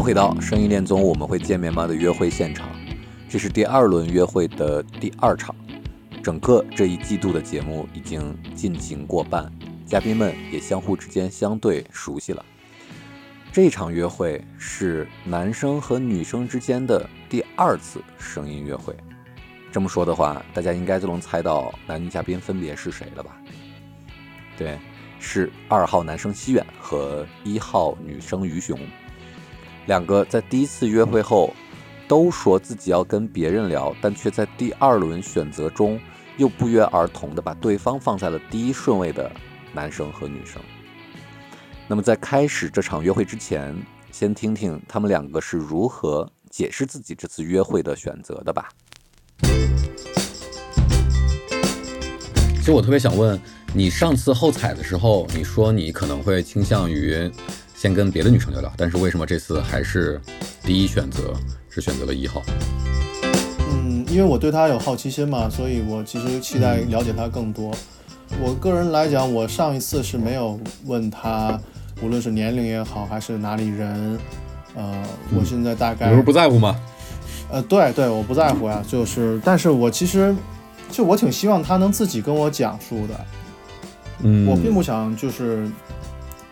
迎回到《声音恋综》，我们会见面吗的约会现场。这是第二轮约会的第二场，整个这一季度的节目已经进行过半，嘉宾们也相互之间相对熟悉了。这场约会是男生和女生之间的第二次声音约会。这么说的话，大家应该就能猜到男女嘉宾分别是谁了吧？对，是二号男生西远和一号女生于雄。两个在第一次约会后都说自己要跟别人聊，但却在第二轮选择中又不约而同的把对方放在了第一顺位的男生和女生。那么在开始这场约会之前，先听听他们两个是如何解释自己这次约会的选择的吧。其实我特别想问你，上次后采的时候，你说你可能会倾向于。先跟别的女生聊聊，但是为什么这次还是第一选择是选择了一号？嗯，因为我对他有好奇心嘛，所以我其实期待了解他更多。我个人来讲，我上一次是没有问他，无论是年龄也好，还是哪里人，呃，我现在大概你不是不在乎吗？呃，对对，我不在乎呀，就是，但是我其实就我挺希望他能自己跟我讲述的，嗯，我并不想就是。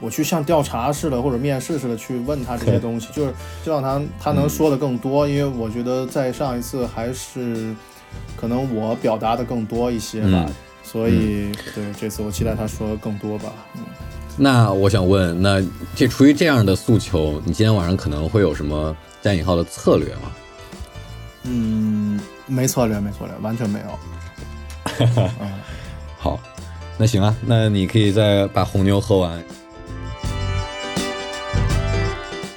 我去像调查似的或者面试似的去问他这些东西，就是希望他他能说的更多，因为我觉得在上一次还是可能我表达的更多一些吧，所以对这次我期待他说更多吧。嗯，那我想问，那这出于这样的诉求，你今天晚上可能会有什么加引号的策略吗？嗯，没策略，没策略，完全没有。嗯，好，那行啊，那你可以再把红牛喝完。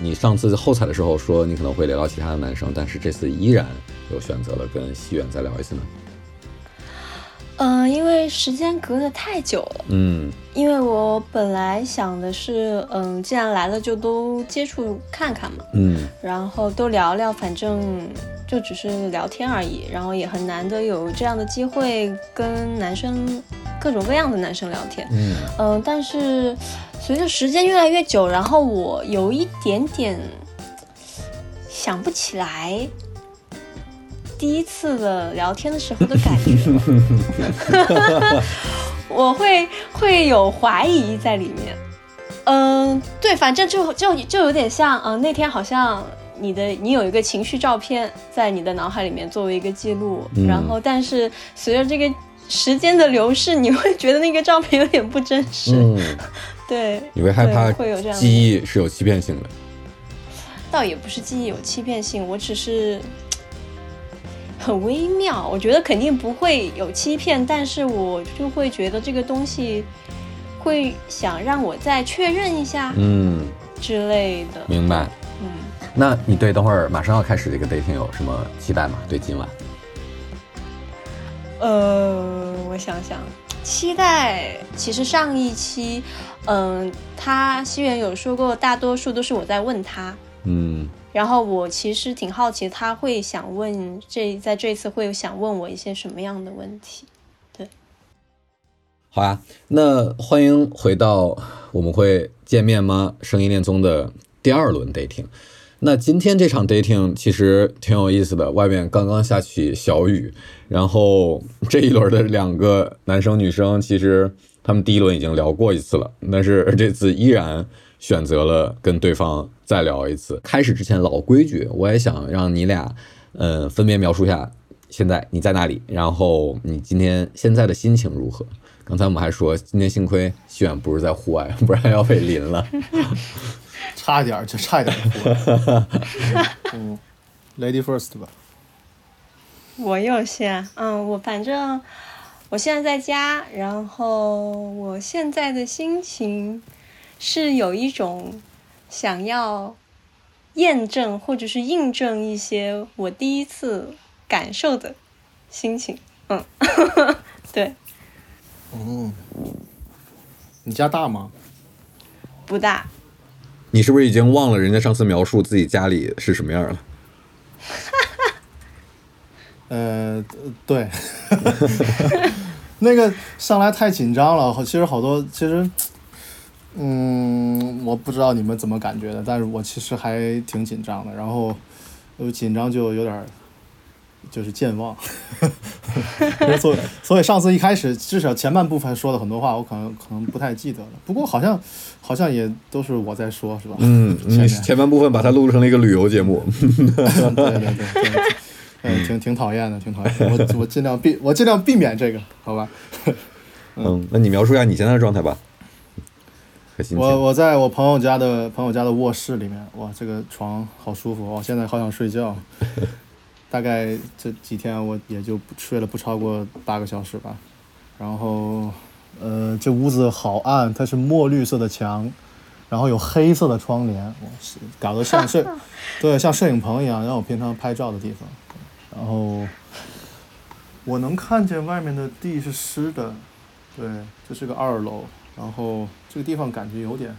你上次后采的时候说你可能会聊到其他的男生，但是这次依然又选择了跟西远再聊一次呢？嗯，因为时间隔得太久了。嗯，因为我本来想的是，嗯，既然来了就都接触看看嘛。嗯，然后都聊聊，反正就只是聊天而已。然后也很难得有这样的机会跟男生各种各样的男生聊天。嗯嗯，但是。随着时间越来越久，然后我有一点点想不起来第一次的聊天的时候的感觉，我会会有怀疑在里面。嗯，对，反正就就就有点像，嗯，那天好像你的你有一个情绪照片在你的脑海里面作为一个记录，然后但是随着这个时间的流逝，你会觉得那个照片有点不真实。对，你会害怕会有这样记忆是有欺骗性的，倒也不是记忆有欺骗性，我只是很微妙。我觉得肯定不会有欺骗，但是我就会觉得这个东西会想让我再确认一下，嗯之类的。明白，嗯。那你对等会儿马上要开始这个 dating 有什么期待吗？对今晚？呃，我想想。期待，其实上一期，嗯，他西元有说过，大多数都是我在问他，嗯，然后我其实挺好奇，他会想问这在这次会想问我一些什么样的问题，对，好呀，那欢迎回到我们会见面吗？声音恋综的第二轮 dating。那今天这场 dating 其实挺有意思的，外面刚刚下起小雨，然后 这一轮的两个男生女生，其实他们第一轮已经聊过一次了，但是这次依然选择了跟对方再聊一次。开始之前老规矩，我也想让你俩，嗯，分别描述一下现在你在哪里，然后你今天现在的心情如何？刚才我们还说今天幸亏西远不是在户外，不然要被淋了。差一点就差一点了。嗯，Lady First 吧。我有先，嗯，我反正我现在在家，然后我现在的心情是有一种想要验证或者是印证一些我第一次感受的心情。嗯，对，哦，你家大吗？不大。你是不是已经忘了人家上次描述自己家里是什么样了？呃，对，那个上来太紧张了，其实好多，其实，嗯，我不知道你们怎么感觉的，但是我其实还挺紧张的，然后有紧张就有点就是健忘，所以所以上次一开始至少前半部分说的很多话，我可能可能不太记得了，不过好像好像也都是我在说，是吧？嗯，你前前半部分把它录成了一个旅游节目。对对对对，嗯，挺挺讨厌的，挺讨厌的。我我尽量避，我尽量避免这个，好吧？嗯，那你描述一下你现在的状态吧。我我在我朋友家的朋友家的卧室里面，哇，这个床好舒服，我现在好想睡觉。大概这几天我也就睡了不超过八个小时吧。然后，呃，这屋子好暗，它是墨绿色的墙，然后有黑色的窗帘，我，是搞得像摄，对，像摄影棚一样，让我平常拍照的地方。然后，我能看见外面的地是湿的，对，这是个二楼，然后这个地方感觉有点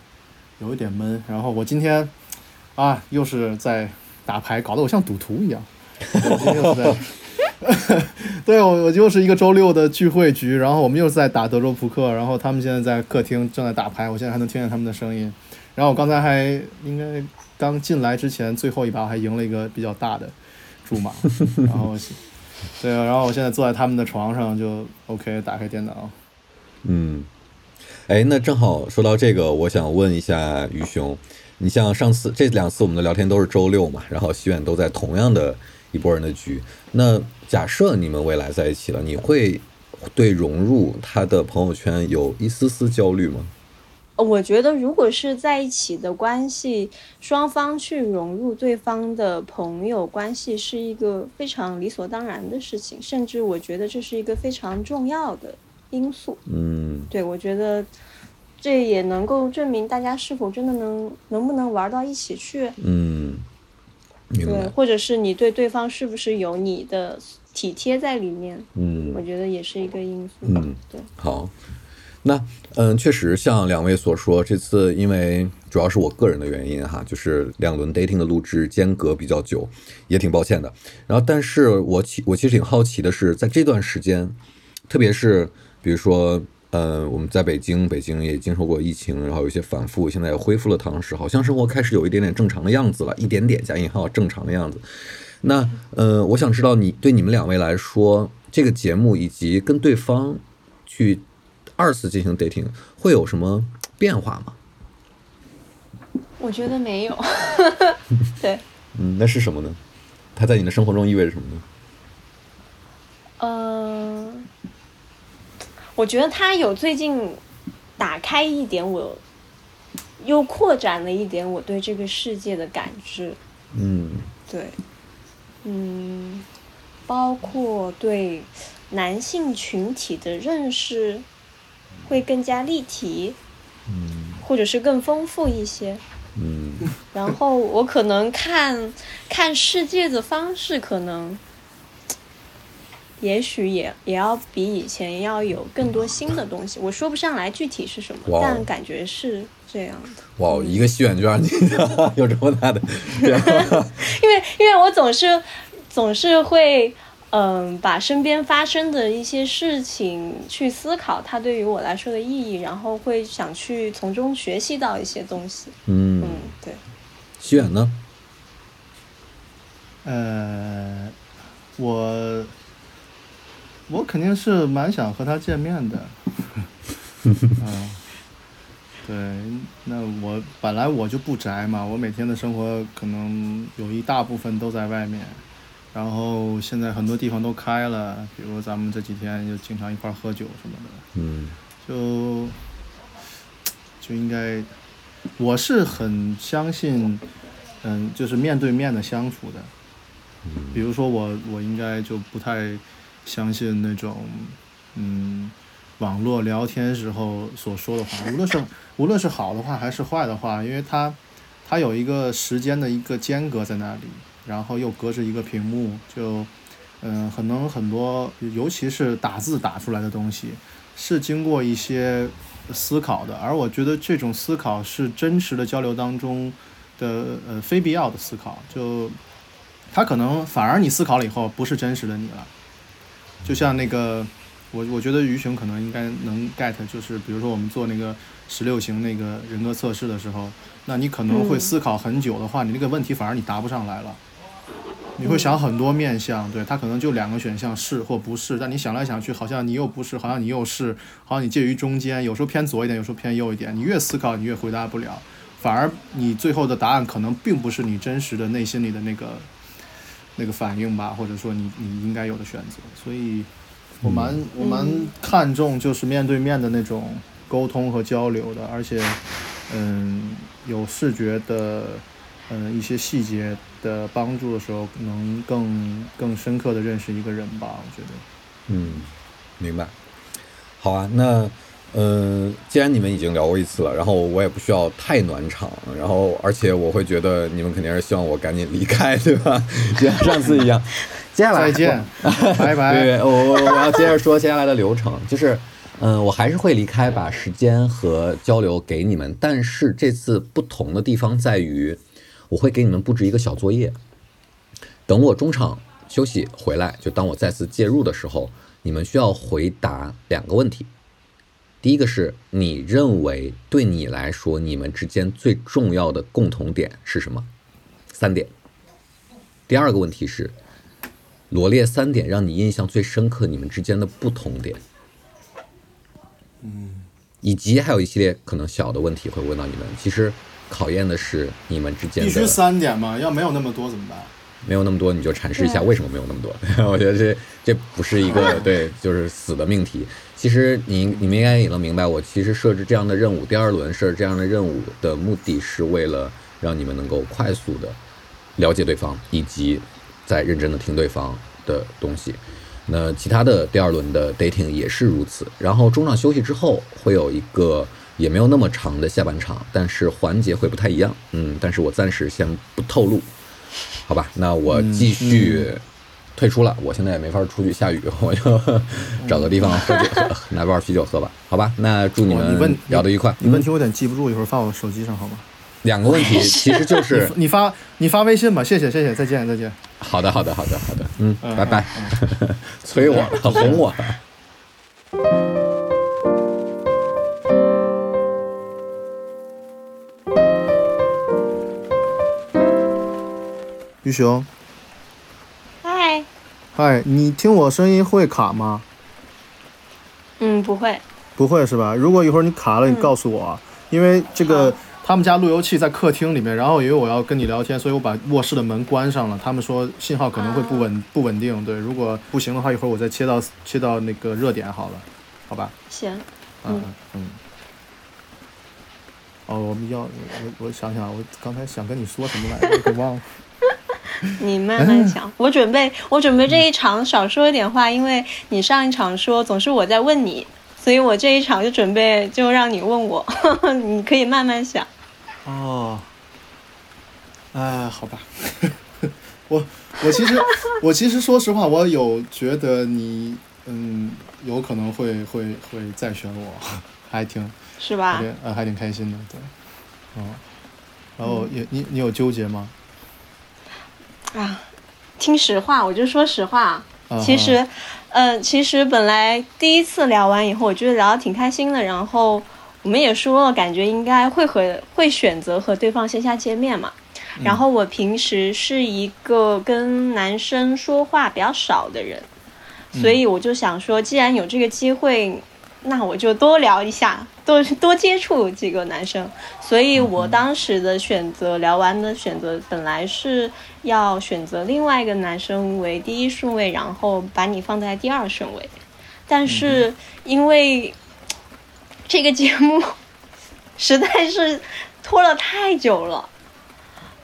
有一点闷。然后我今天啊，又是在打牌，搞得我像赌徒一样。我今天又是在，对我我就是一个周六的聚会局，然后我们又是在打德州扑克，然后他们现在在客厅正在打牌，我现在还能听见他们的声音。然后我刚才还应该刚进来之前最后一把我还赢了一个比较大的注码，然后对啊，然后我现在坐在他们的床上就 OK，打开电脑。嗯，哎，那正好说到这个，我想问一下于兄，你像上次这两次我们的聊天都是周六嘛，然后西远都在同样的一拨人的局，那假设你们未来在一起了，你会对融入他的朋友圈有一丝丝焦虑吗？呃我觉得，如果是在一起的关系，双方去融入对方的朋友关系，是一个非常理所当然的事情，甚至我觉得这是一个非常重要的因素。嗯对，我觉得这也能够证明大家是否真的能能不能玩到一起去。嗯，明对，白。或者是你对对方是不是有你的体贴在里面，嗯我觉得也是一个因素。嗯，对。好，那嗯，确实像两位所说，这次因为主要是我个人的原因哈，就是两轮 dating 的录制间隔比较久，也挺抱歉的。然后，但是我其我其实挺好奇的是，在这段时间，特别是比如说。呃，我们在北京，北京也经受过疫情，然后有些反复，现在也恢复了堂食，好像生活开始有一点点正常的样子了，一点点加引号正常的样子。那呃，我想知道你对你们两位来说，这个节目以及跟对方去二次进行 dating 会有什么变化吗？我觉得没有。对，嗯，那是什么呢？它在你的生活中意味着什么呢？嗯、我觉得他有最近打开一点我，又扩展了一点我对这个世界的感知。嗯对，嗯，包括对男性群体的认识会更加立体，嗯或者是更丰富一些。嗯然后我可能看看世界的方式，可能也许也也要比以前要有更多新的东西。我说不上来具体是什么，但感觉是这样的。哇，一个戏院就让你有这么大的变化。因为因为我总是总是会嗯把身边发生的一些事情去思考它对于我来说的意义，然后会想去从中学习到一些东西。嗯嗯，，对。西远呢？呃，我我肯定是蛮想和他见面的。嗯，对，那我本来我就不宅嘛，我每天的生活可能有一大部分都在外面，然后现在很多地方都开了，比如咱们这几天就经常一块儿喝酒什么的。嗯就就应该，我是很相信，嗯，就是面对面的相处的。比如说我，我应该就不太相信那种，嗯，网络聊天时候所说的话，无论是无论是好的话还是坏的话，因为他它有一个时间的一个间隔在那里，然后又隔着一个屏幕，就嗯，可能很多，尤其是打字打出来的东西，是经过一些思考的，而我觉得这种思考是真实的交流当中的呃非必要的思考，就它可能反而你思考了以后不是真实的你了，就像那个。我我觉得于雄可能应该能 get，就是比如说我们做那个十六型那个人格测试的时候，那你可能会思考很久的话，你那个问题反而你答不上来了，你会想很多面相，对他可能就两个选项是或不是，但你想来想去，好像你又不是，好像你又是，好像你介于中间，有时候偏左一点，有时候偏右一点，你越思考你越回答不了，反而你最后的答案可能并不是你真实的内心里的那个那个反应吧，或者说你你应该有的选择，所以。我蛮我蛮看重就是面对面的那种沟通和交流的，而且，嗯，有视觉的，嗯，一些细节的帮助的时候，能更更深刻的认识一个人吧。我觉得，嗯，明白。好啊，那，嗯，既然你们已经聊过一次了，然后我也不需要太暖场，然后而且我会觉得你们肯定是希望我赶紧离开，对吧？就像上次一样。接下来再见，拜拜。对，我我我要接着说接下来的流程，就是，嗯，我还是会离开，把时间和交流给你们，但是这次不同的地方在于，我会给你们布置一个小作业，等我中场休息回来，就当我再次介入的时候，你们需要回答两个问题，第一个是你认为对你来说你们之间最重要的共同点是什么？三点。第二个问题是。罗列三点让你印象最深刻，你们之间的不同点，嗯，以及还有一系列可能小的问题会问到你们。其实考验的是你们之间必须三点吗？要没有那么多怎么办？没有那么多，你就阐释一下为什么没有那么多。我觉得这这不是一个 对，就是死的命题。其实你你们应该也能明白，我其实设置这样的任务，第二轮设置这样的任务的目的是为了让你们能够快速的了解对方，以及。在认真的听对方的东西，那其他的第二轮的 dating 也是如此。然后中场休息之后会有一个也没有那么长的下半场，但是环节会不太一样。嗯，但是我暂时先不透露，好吧？那我继续退出了。我现在也没法出去下雨，我就找个地方喝酒，拿包啤酒喝吧。好吧？那祝你们聊得愉快。你问题我有点记不住，一会儿发我手机上好吗？两个问题，其实就是你发你发微信吧，谢谢谢谢，再见再见。好的好的好的好的，嗯，拜拜。催我了，哄我。玉雄，嗨，你听我声音会卡吗？嗯，不会。不会是吧？如果一会儿你卡了，你告诉我，因为这个。他们家路由器在客厅里面，然后因为我要跟你聊天，所以我把卧室的门关上了。他们说信号可能会不稳不稳定，对，如果不行的话，一会儿我再切到切到那个热点好了，好吧？行。嗯嗯。哦，我们要我我想想，我刚才想跟你说什么来着，给忘了。你慢慢想，我准备我准备这一场少说一点话，因为你上一场说总是我在问你。所以我这一场就准备就让你问我，你可以慢慢想。哦，哎，好吧，我我其实我其实说实话，我有觉得你嗯有可能会会会再选我，还挺是吧？呃，还挺开心的，对，哦，然后也你你有纠结吗？啊，听实话，我就说实话，其实。嗯，其实本来第一次聊完以后，我觉得聊得挺开心的。然后我们也说了，感觉应该会和会选择和对方线下见面嘛。然后我平时是一个跟男生说话比较少的人，所以我就想说，既然有这个机会。那我就多聊一下，多多接触几个男生。所以我当时的选择，聊完的选择，本来是要选择另外一个男生为第一顺位，然后把你放在第二顺位。但是因为这个节目 实在是拖了太久了，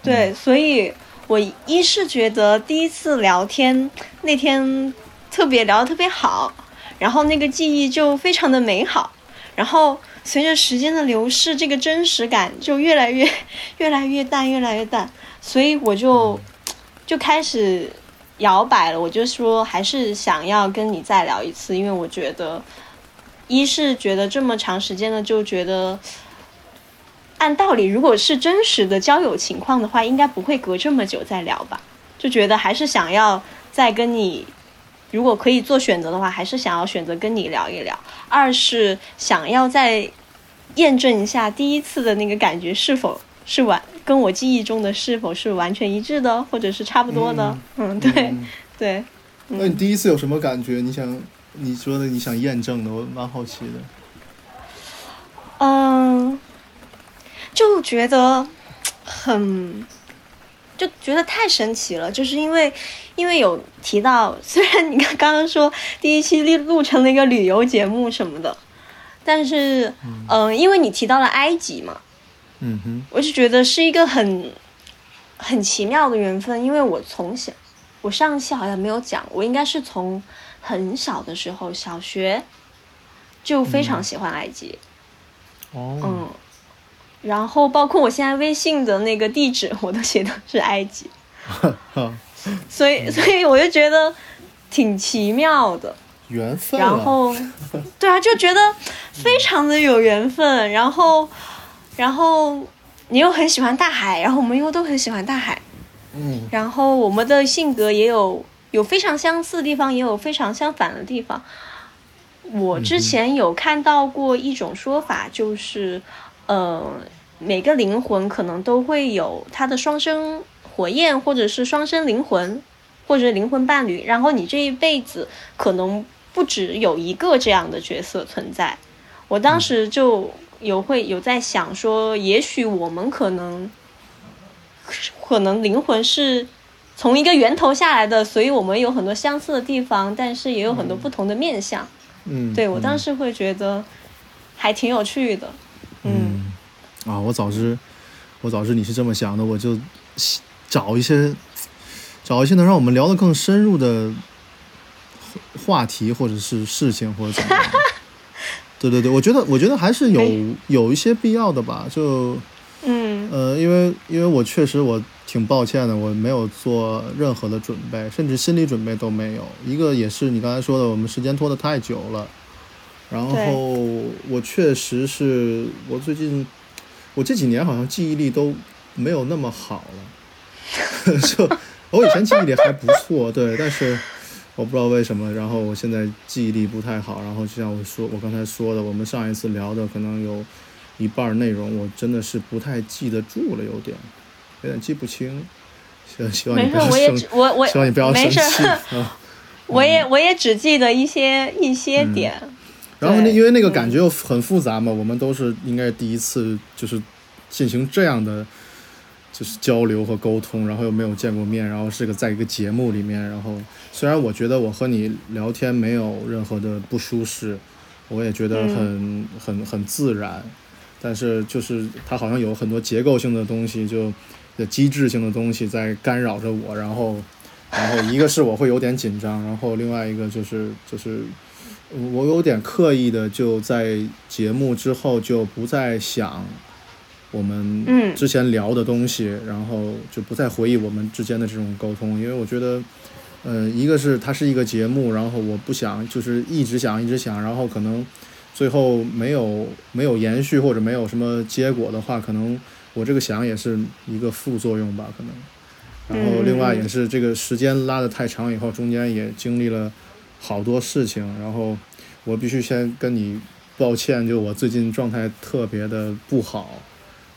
对，所以我一是觉得第一次聊天那天特别聊得特别好。然后那个记忆就非常的美好，然后随着时间的流逝，这个真实感就越来越 越来越淡，越来越淡，所以我就就开始摇摆了。我就说还是想要跟你再聊一次，因为我觉得，一是觉得这么长时间了，就觉得按道理，如果是真实的交友情况的话，应该不会隔这么久再聊吧？就觉得还是想要再跟你。如果可以做选择的话，还是想要选择跟你聊一聊。二是想要再验证一下第一次的那个感觉是否是完跟我记忆中的是否是完全一致的，或者是差不多的。嗯，对，对。那你第一次有什么感觉？你想你说的你想验证的，我蛮好奇的。嗯，就觉得很。就觉得太神奇了，就是因为，因为有提到，虽然你刚刚刚说第一期录录成了一个旅游节目什么的，但是，嗯，因为你提到了埃及嘛，嗯哼，我就觉得是一个很很奇妙的缘分，因为我从小，我上期好像没有讲，我应该是从很小的时候，小学就非常喜欢埃及，哦，嗯。然后包括我现在微信的那个地址，我都写的是埃及，所以所以我就觉得挺奇妙的缘分。然后，对啊，就觉得非常的有缘分。然后，然后你又很喜欢大海，然后我们又都很喜欢大海。嗯。然后我们的性格也有有非常相似的地方，也有非常相反的地方。我之前有看到过一种说法，就是。呃，每个灵魂可能都会有他的双生火焰，或者是双生灵魂，或者灵魂伴侣。然后你这一辈子可能不只有一个这样的角色存在。我当时就有会有在想说，也许我们可能可能灵魂是从一个源头下来的，所以我们有很多相似的地方，但是也有很多不同的面相。嗯，对我当时会觉得还挺有趣的。嗯，啊，我早知，我早知你是这么想的，我就找一些，找一些能让我们聊得更深入的话题，或者是事情，或者怎么样。对对对，我觉得，我觉得还是有有一些必要的吧。就，嗯，呃，因为因为我确实我挺抱歉的，我没有做任何的准备，甚至心理准备都没有。一个也是你刚才说的，我们时间拖得太久了。然后我确实是我最近，我这几年好像记忆力都没有那么好了，就我以前记忆力还不错，对，但是我不知道为什么，然后我现在记忆力不太好，然后就像我说我刚才说的，我们上一次聊的可能有一半内容我真的是不太记得住了，有点有点记不清，希希望你不要生，我我希望你不要生气 啊，我也我也只记得一些一些点。然后那因为那个感觉又很复杂嘛，我们都是应该是第一次就是进行这样的就是交流和沟通，然后又没有见过面，然后是个在一个节目里面，然后虽然我觉得我和你聊天没有任何的不舒适，我也觉得很很很自然，但是就是它好像有很多结构性的东西，就的机制性的东西在干扰着我，然后然后一个是我会有点紧张，然后另外一个就是就是。我有点刻意的就在节目之后就不再想我们之前聊的东西，然后就不再回忆我们之间的这种沟通，因为我觉得，呃，一个是它是一个节目，然后我不想就是一直想一直想，然后可能最后没有没有延续或者没有什么结果的话，可能我这个想也是一个副作用吧，可能。然后另外也是这个时间拉得太长以后，中间也经历了。好多事情，然后我必须先跟你抱歉，就我最近状态特别的不好，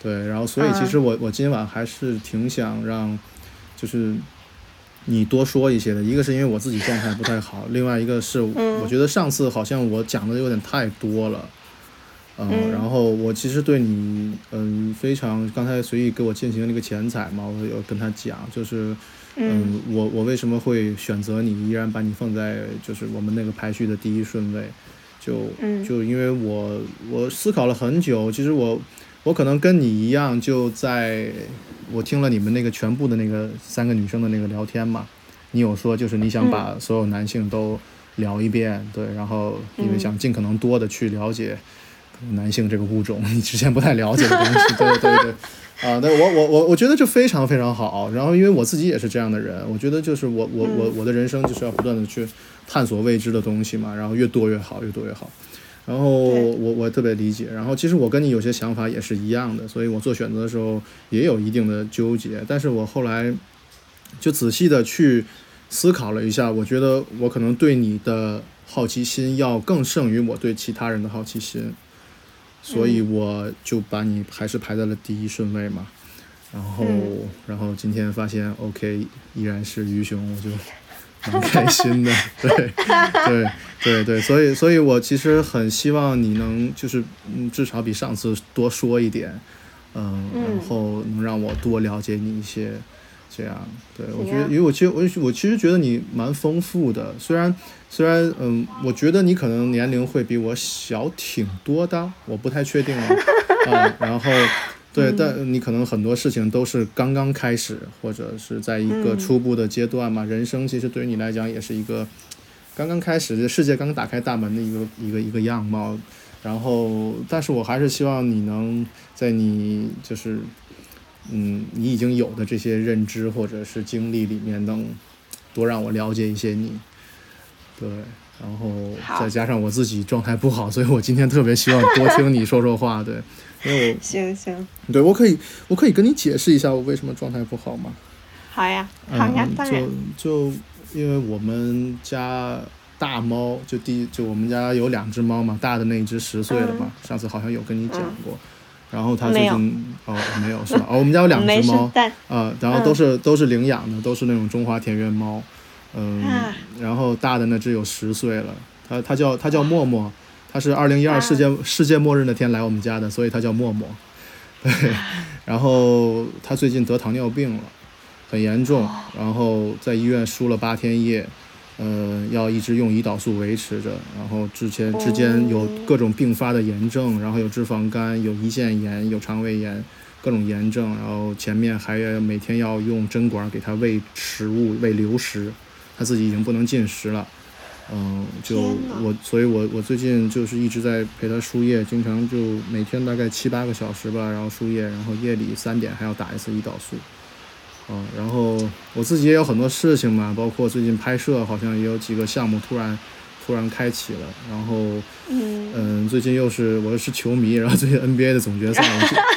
对，然后所以其实我我今晚还是挺想让，就是你多说一些的，一个是因为我自己状态不太好，另外一个是我觉得上次好像我讲的有点太多了，嗯，然后我其实对你嗯非常刚才随意给我进行那个前彩嘛，我有跟他讲就是。嗯，我我为什么会选择你，依然把你放在就是我们那个排序的第一顺位，就就因为我我思考了很久，其实我我可能跟你一样，就在我听了你们那个全部的那个三个女生的那个聊天嘛，你有说就是你想把所有男性都聊一遍，对，然后因为想尽可能多的去了解，男性这个物种，你之前不太了解的东西，对对对。啊，那我我我我觉得就非常非常好。然后因为我自己也是这样的人，我觉得就是我我我我的人生就是要不断的去探索未知的东西嘛，然后越多越好，越多越好。然后我我特别理解。然后其实我跟你有些想法也是一样的，所以我做选择的时候也有一定的纠结。但是我后来就仔细的去思考了一下，我觉得我可能对你的好奇心要更胜于我对其他人的好奇心。所以我就把你还是排在了第一顺位嘛，然后，然后今天发现 OK 依然是鱼熊，我就蛮开心的，对，对，对，对，所以，所以我其实很希望你能就是，嗯，至少比上次多说一点，嗯，然后能让我多了解你一些。这样，对我觉得，因为我其实我我其实觉得你蛮丰富的，虽然虽然嗯，我觉得你可能年龄会比我小挺多的，我不太确定啊，啊，然后对，但你可能很多事情都是刚刚开始，或者是在一个初步的阶段嘛，人生其实对于你来讲也是一个刚刚开始，世界刚刚打开大门的一个一个一个样貌，然后，但是我还是希望你能在你就是。嗯，你已经有的这些认知或者是经历里面，能多让我了解一些你，对，然后再加上我自己状态不好，所以我今天特别希望多听你说说话，对，因为我行行，对我可以我可以跟你解释一下我为什么状态不好吗？好呀，好呀，当然，就就因为我们家大猫，就第就我们家有两只猫嘛，大的那一只十岁了嘛，上次好像有跟你讲过。然后它最近。哦没有是吧？哦，我们家有两只猫，呃，然后都是都是领养的，都是那种中华田园猫，嗯，然后大的那只有十岁了，它它叫它叫默默，它是二零一二世界世界末日那天来我们家的，所以他叫默默，对，然后他最近得糖尿病了，很严重，然后在医院输了八天液。呃，要一直用胰岛素维持着，然后之前之间有各种并发的炎症，然后有脂肪肝，有胰腺炎，有肠胃炎，各种炎症，然后前面还每天要用针管给他喂食物，喂流食，他自己已经不能进食了，嗯，就我，所以我我最近就是一直在陪他输液，经常就每天大概七八个小时吧，然后输液，然后夜里三点还要打一次胰岛素。嗯，然后我自己也有很多事情嘛，包括最近拍摄，好像也有几个项目突然突然开启了。然后，嗯，最近又是我又是球迷，然后最近 NBA 的总决赛，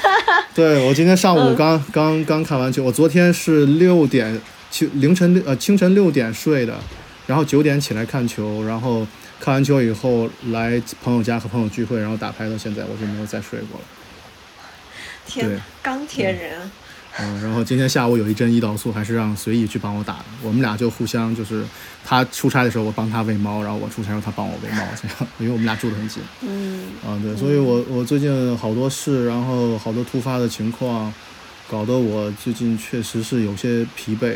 对我今天上午刚刚刚看完球，我昨天是六点清凌晨六呃清晨六点睡的，然后九点起来看球，然后看完球以后来朋友家和朋友聚会，然后打牌到现在我就没有再睡过了。天，钢铁人。嗯，然后今天下午有一针胰岛素，还是让随意去帮我打的。我们俩就互相就是，他出差的时候我帮他喂猫，然后我出差时候他帮我喂猫，这样，因为我们俩住得很近。嗯，啊对，所以我我最近好多事，然后好多突发的情况，搞得我最近确实是有些疲惫。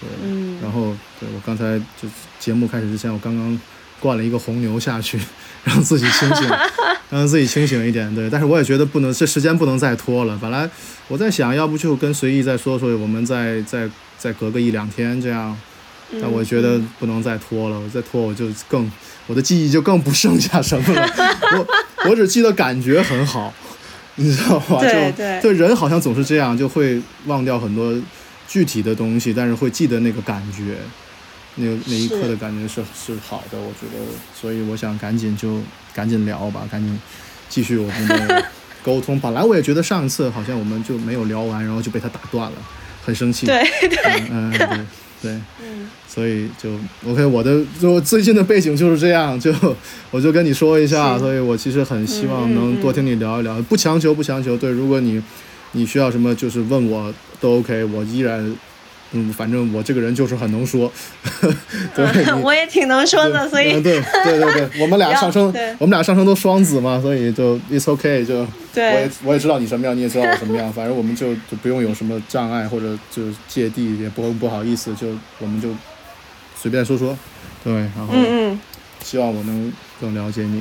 对，嗯，然后对我刚才就节目开始之前，我刚刚灌了一个红牛下去。让自己清醒，让自己清醒一点。对，但是我也觉得不能，这时间不能再拖了。本来我在想，要不就跟随意再说说，我们再再再隔个一两天这样。但我觉得不能再拖了，我再拖我就更我的记忆就更不剩下什么了。我我只记得感觉很好，你知道吧？对对对，人好像总是这样，就会忘掉很多具体的东西，但是会记得那个感觉。那那一刻的感觉是是好的，我觉得，所以我想赶紧就赶紧聊吧，赶紧继续我们的沟通。本来我也觉得上一次好像我们就没有聊完，然后就被他打断了，很生气。对对，嗯对对，嗯，所以就 OK，我的就最近的背景就是这样，就我就跟你说一下，所以我其实很希望能多听你聊一聊，不强求不强求。对，如果你你需要什么，就是问我都 OK，我依然。嗯，反正我这个人就是很能说，对，我也挺能说的，所以对对对对，我们俩上升，我们俩上升都双子嘛，所以就 it's okay，就我也我也知道你什么样，你也知道我什么样，反正我们就就不用有什么障碍或者就芥蒂，也不不好意思，就我们就随便说说，对，然后希望我能更了解你，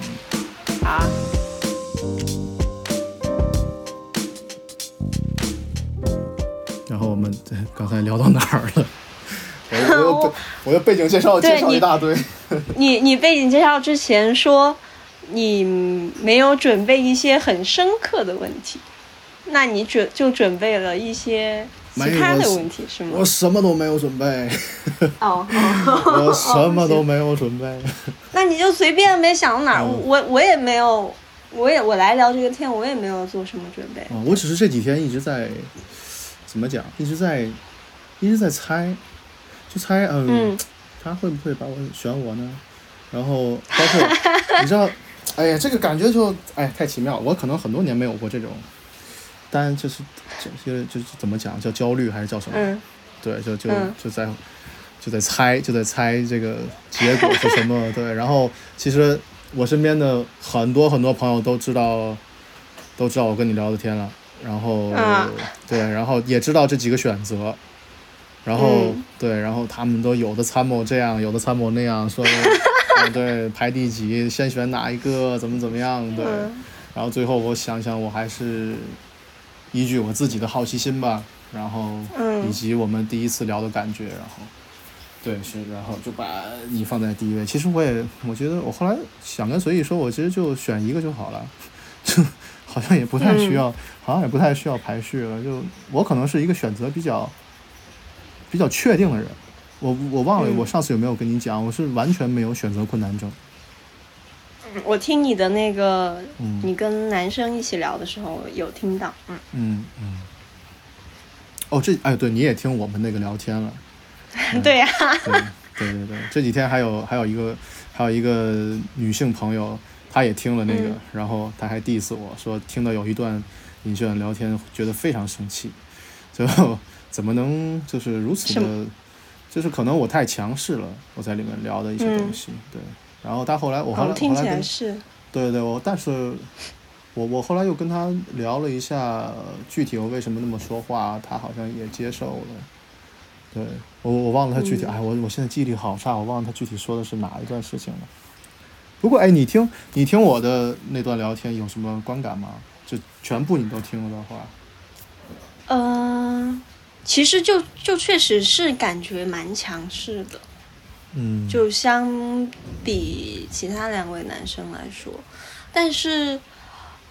嗯，好。刚才聊到哪儿了？我 我我的背景介绍介绍一大堆。你你背景介绍之前说，你没有准备一些很深刻的问题，那你准就准备了一些其他的问题是吗？我什么都没有准备，哦，我什么都没有准备。那你就随便呗，想到哪儿，我我也没有，我也我来聊这个天，我也没有做什么准备。啊，我只是这几天一直在怎么讲，一直在一直在猜，就猜，嗯，他会不会把我选我呢？然后包括 你知道，哎呀，这个感觉就哎太奇妙。我可能很多年没有过这种，但就是这些就是怎么讲叫焦虑还是叫什么？嗯，对，就就就在就在猜就在猜这个结果是什么？对，然后其实我身边的很多很多朋友都知道都知道我跟你聊的天了，然后对，然后也知道这几个选择。然后对，然后他们都有的参谋这样，有的参谋那样说，对，排第几，先选哪一个，怎么怎么样，对。然后最后我想想，我还是依据我自己的好奇心吧，然后以及我们第一次聊的感觉，然后对是，然后就把你放在第一位。其实我也我觉得我后来想跟随意说，我其实就选一个就好了，就好像也不太需要，好像也不太需要排序了。就我可能是一个选择比较。比较确定的人，我我忘了我上次有没有跟你讲，我是完全没有选择困难症。我听你的那个，你跟男生一起聊的时候有听到，嗯嗯嗯。哦，这哎，对，你也听我们那个聊天了。对呀。对对对对，这几天还有还有一个还有一个女性朋友，她也听了那个，然后她还 diss 我说听到有一段尹炫聊天，觉得非常生气，最后。怎么能就是如此的，就是可能我太强势了，我在里面聊的一些东西，对。然后他后来，我后来后来跟，对对，我但是，我我后来又跟他聊了一下具体我为什么那么说话，他好像也接受了。对我我忘了他具体，哎，我我现在记忆力好差，我忘了他具体说的是哪一段事情了。不过哎，你听你听我的那段聊天有什么观感吗？就全部你都听了的话，嗯。其实就就确实是感觉蛮强势的，嗯，就相比其他两位男生来说，但是，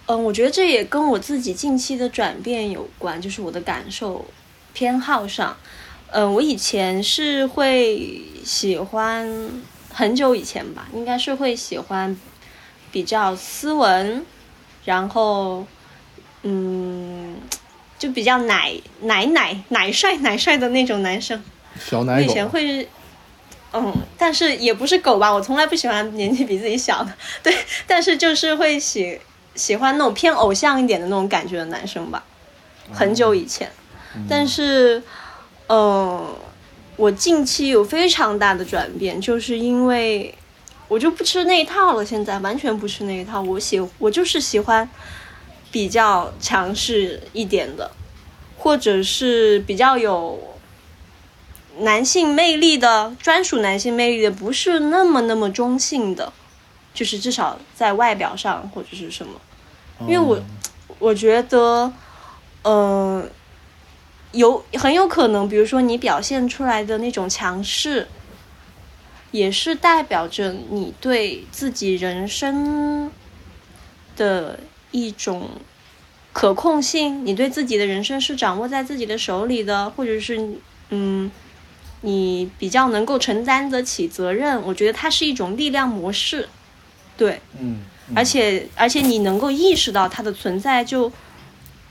嗯，我觉得这也跟我自己近期的转变有关，就是我的感受偏好上，嗯，我以前是会喜欢很久以前吧，应该是会喜欢比较斯文，然后，嗯。就比较奶奶奶奶帅 奶帅的那种男生，小奶狗。以前会，嗯，但是也不是狗吧，我从来不喜欢年纪比自己小的。对，但是就是会喜喜欢那种偏偶像一点的那种感觉的男生吧。很久以前，但是，嗯，我近期有非常大的转变，就是因为我就不吃那一套了，现在完全不吃那一套。我喜我就是喜欢。比较强势一点的，或者是比较有男性魅力的，专属男性魅力的，不是那么那么中性的，就是至少在外表上或者是什么，因为我我觉得，嗯，有很有可能，比如说你表现出来的那种强势，也是代表着你对自己人生的。一种可控性，你对自己的人生是掌握在自己的手里的，或者是嗯，你比较能够承担得起责任。我觉得它是一种力量模式，对，嗯，而且而且你能够意识到它的存在，就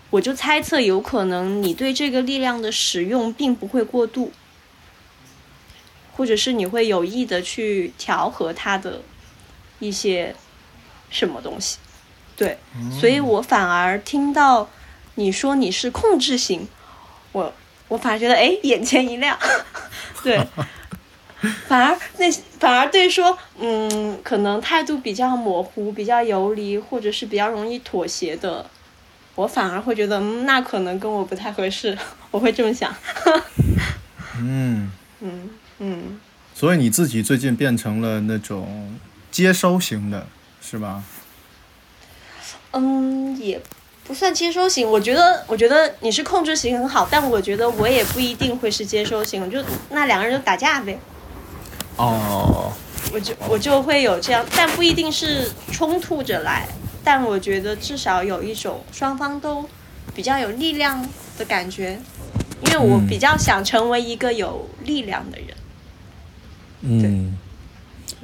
我就猜测有可能你对这个力量的使用并不会过度，或者是你会有意的去调和它的一些什么东西。对，所以我反而听到你说你是控制型，我我反而觉得哎，眼前一亮。对，反而那反而对说，嗯，可能态度比较模糊、比较游离，或者是比较容易妥协的，我反而会觉得，嗯，那可能跟我不太合适，我会这么想。嗯 嗯嗯。所以你自己最近变成了那种接收型的，是吧？嗯，也不算接收型。我觉得，我觉得你是控制型很好，但我觉得我也不一定会是接收型。就那两个人就打架呗。哦。我就我就会有这样，但不一定是冲突着来，但我觉得至少有一种双方都比较有力量的感觉，因为我比较想成为一个有力量的人。嗯，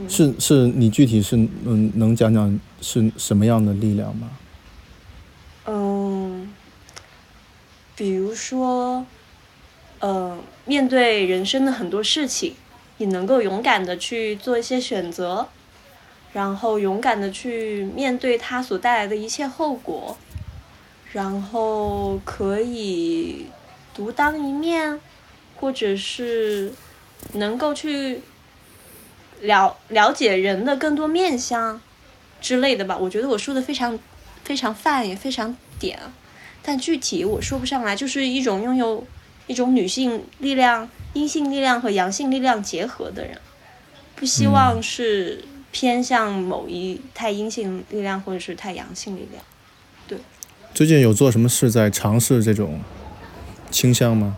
是是，你具体是嗯能讲讲是什么样的力量吗？嗯，比如说，呃，面对人生的很多事情，你能够勇敢的去做一些选择，然后勇敢的去面对它所带来的一切后果，然后可以独当一面，或者是能够去了了解人的更多面相之类的吧。我觉得我说的非常。非常泛也非常点，但具体我说不上来，就是一种拥有一种女性力量、阴性力量和阳性力量结合的人，不希望是偏向某一太阴性力量或者是太阳性力量。对，最近有做什么事在尝试这种倾向吗？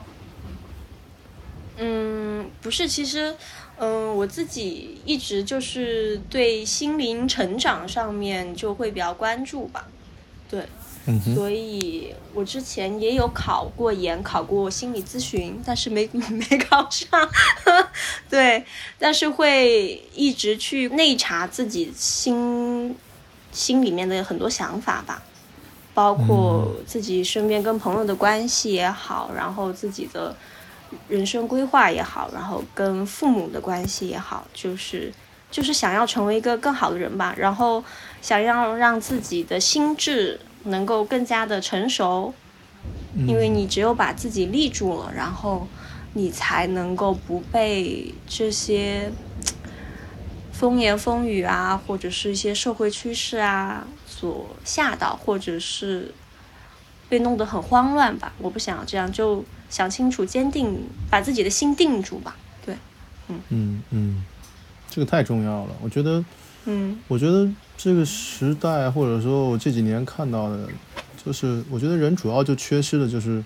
嗯，不是，其实，嗯，我自己一直就是对心灵成长上面就会比较关注吧。对，所以我之前也有考过研，考过心理咨询，但是没 没考上。对，但是会一直去内查自己心心里面的很多想法吧，包括自己身边跟朋友的关系也好，然后自己的人生规划也好，然后跟父母的关系也好，就是就是想要成为一个更好的人吧，然后。想要让自己的心智能够更加的成熟，因为你只有把自己立住了，然后你才能够不被这些风言风语啊，或者是一些社会趋势啊所吓到，或者是被弄得很慌乱吧。我不想要这样，就想清楚、坚定，把自己的心定住吧。对，嗯嗯嗯，这个太重要了，我觉得。嗯，我觉得这个时代，或者说我这几年看到的，就是我觉得人主要就缺失的就是，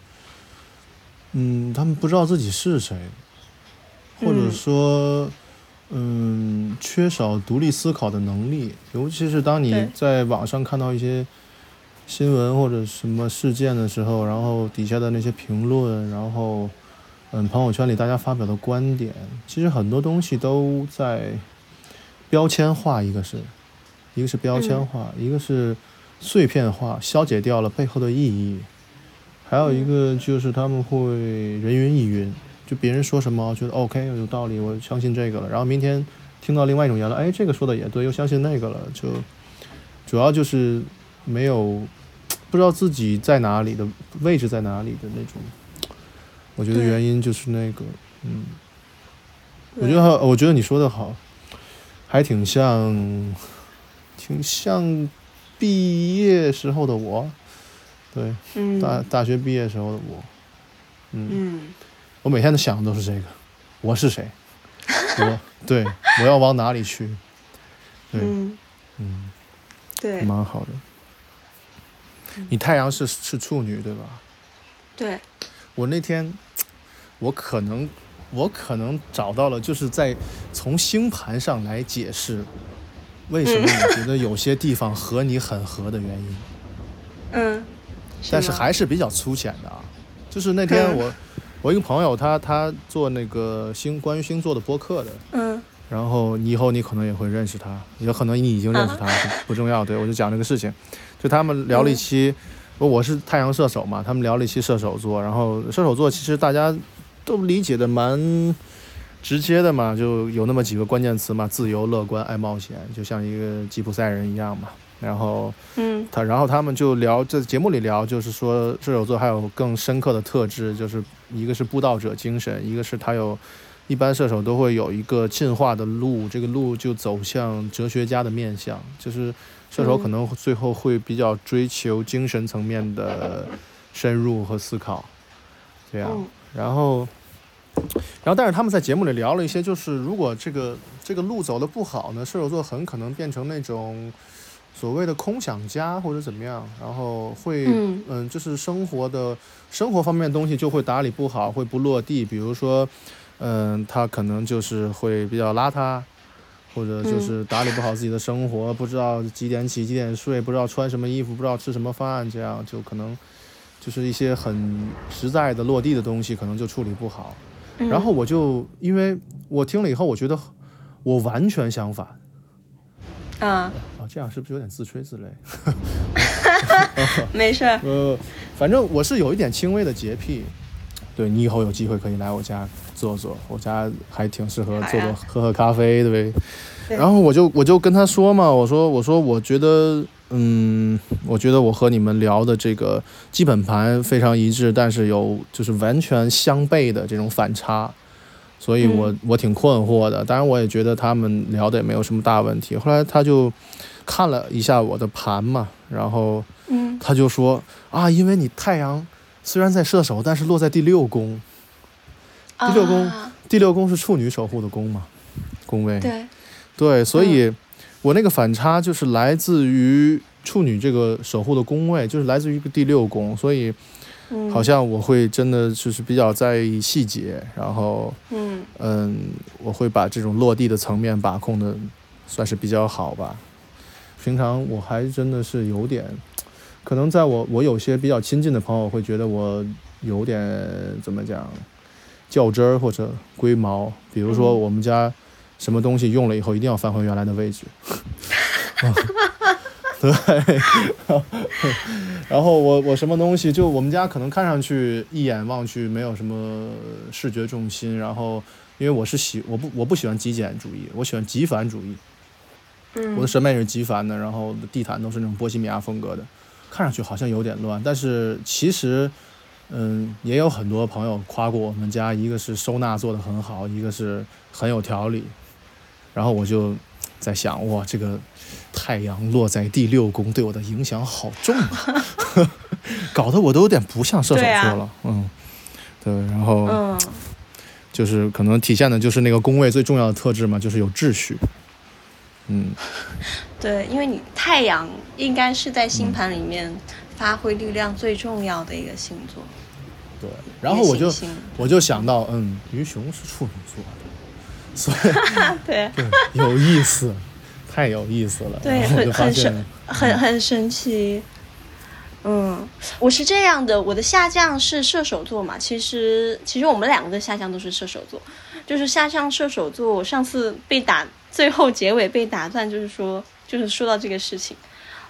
嗯，他们不知道自己是谁，或者说，嗯，缺少独立思考的能力。尤其是当你在网上看到一些新闻或者什么事件的时候，然后底下的那些评论，然后，嗯，朋友圈里大家发表的观点，其实很多东西都在。标签化，一个是，一个是标签化，一个是碎片化，消解掉了背后的意义，还有一个就是他们会人云亦云，就别人说什么觉得 OK 有道理，我相信这个了，然后明天听到另外一种言论，哎，这个说的也对，又相信那个了，就主要就是没有不知道自己在哪里的位置在哪里的那种，我觉得原因就是那个，嗯，我觉得我觉得你说的好。还挺像，挺像毕业时候的我，对，大大学毕业时候的我，嗯，我每天都想的都是这个，我是谁，我对，我要往哪里去，对，嗯，对，蛮好的。你太阳是是处女对吧？对。我那天，我可能。我可能找到了，就是在从星盘上来解释为什么你觉得有些地方和你很合的原因。嗯。但是还是比较粗浅的啊。就是那天我我一个朋友他他做那个星关于星座的播客的。嗯。然后你以后你可能也会认识他，有可能你已经认识他，不重要。对我就讲这个事情，就他们聊了一期，我是太阳射手嘛，他们聊了一期射手座，然后射手座其实大家。都理解的蛮直接的嘛，就有那么几个关键词嘛，自由、乐观、爱冒险，就像一个吉普赛人一样嘛。然后，嗯，他然后他们就聊，在节目里聊，就是说射手座还有更深刻的特质，就是一个是布道者精神，一个是他有，一般射手都会有一个进化的路，这个路就走向哲学家的面相，就是射手可能最后会比较追求精神层面的深入和思考，这样，然后。然后，但是他们在节目里聊了一些，就是如果这个这个路走的不好呢，射手座很可能变成那种所谓的空想家或者怎么样，然后会嗯，就是生活的生活方面的东西就会打理不好，会不落地。比如说，嗯，他可能就是会比较邋遢，或者就是打理不好自己的生活，不知道几点起几点睡，不知道穿什么衣服，不知道吃什么饭，这样就可能就是一些很实在的落地的东西，可能就处理不好。然后我就因为我听了以后，我觉得我完全相反啊，啊，这样是不是有点自吹自擂？没事儿，呃，反正我是有一点轻微的洁癖。对你以后有机会可以来我家坐坐，我家还挺适合坐坐、喝喝咖啡，对不对？对然后我就我就跟他说嘛，我说我说我觉得，嗯，我觉得我和你们聊的这个基本盘非常一致，但是有就是完全相悖的这种反差，所以我、我挺困惑的。当然，我也觉得他们聊的也没有什么大问题。后来他就看了一下我的盘嘛，然后嗯。他就说啊，因为你太阳虽然在射手，但是落在第六宫，第六宫啊第六宫是处女守护的宫嘛，宫位。对，对，所以我那个反差就是来自于处女这个守护的宫位，就是来自于一个第六宫，所以嗯，好像我会真的就是比较在意细节，然后嗯。嗯，我会把这种落地的层面把控的算是比较好吧。平常我还真的是有点，可能在我我有些比较亲近的朋友会觉得我有点怎么讲较真儿或者龟毛，比如说嗯。我们家什么东西用了以后一定要翻回原来的位置。对，然后我我什么东西就我们家可能看上去一眼望去没有什么视觉重心，然后因为我是喜我不我不喜欢极简主义，我喜欢极繁主义，嗯，我的审美是极繁的，然后地毯都是那种波西米亚风格的，看上去好像有点乱，但是其实，嗯，也有很多朋友夸过我们家，一个是收纳做得很好，一个是很有条理，然后我就在想，哇，这个太阳落在第六宫对我的影响好重啊，搞得我都有点不像射手座了，嗯，对，然后嗯。就是可能体现的就是那个宫位最重要的特质嘛，就是有秩序，嗯。对，因为你太阳应该是在星盘里面发挥力量最重要的一个星座，对，然后我就我就想到，嗯，鱼熊是处女座。的，所以 对对有意思，太有意思了。对，很很神，，很很神奇。嗯，我是这样的，我的下降是射手座嘛，其实其实我们两个的下降都是射手座，就是下降射手座。我上次被打，最后结尾被打断，就是说就是说到这个事情，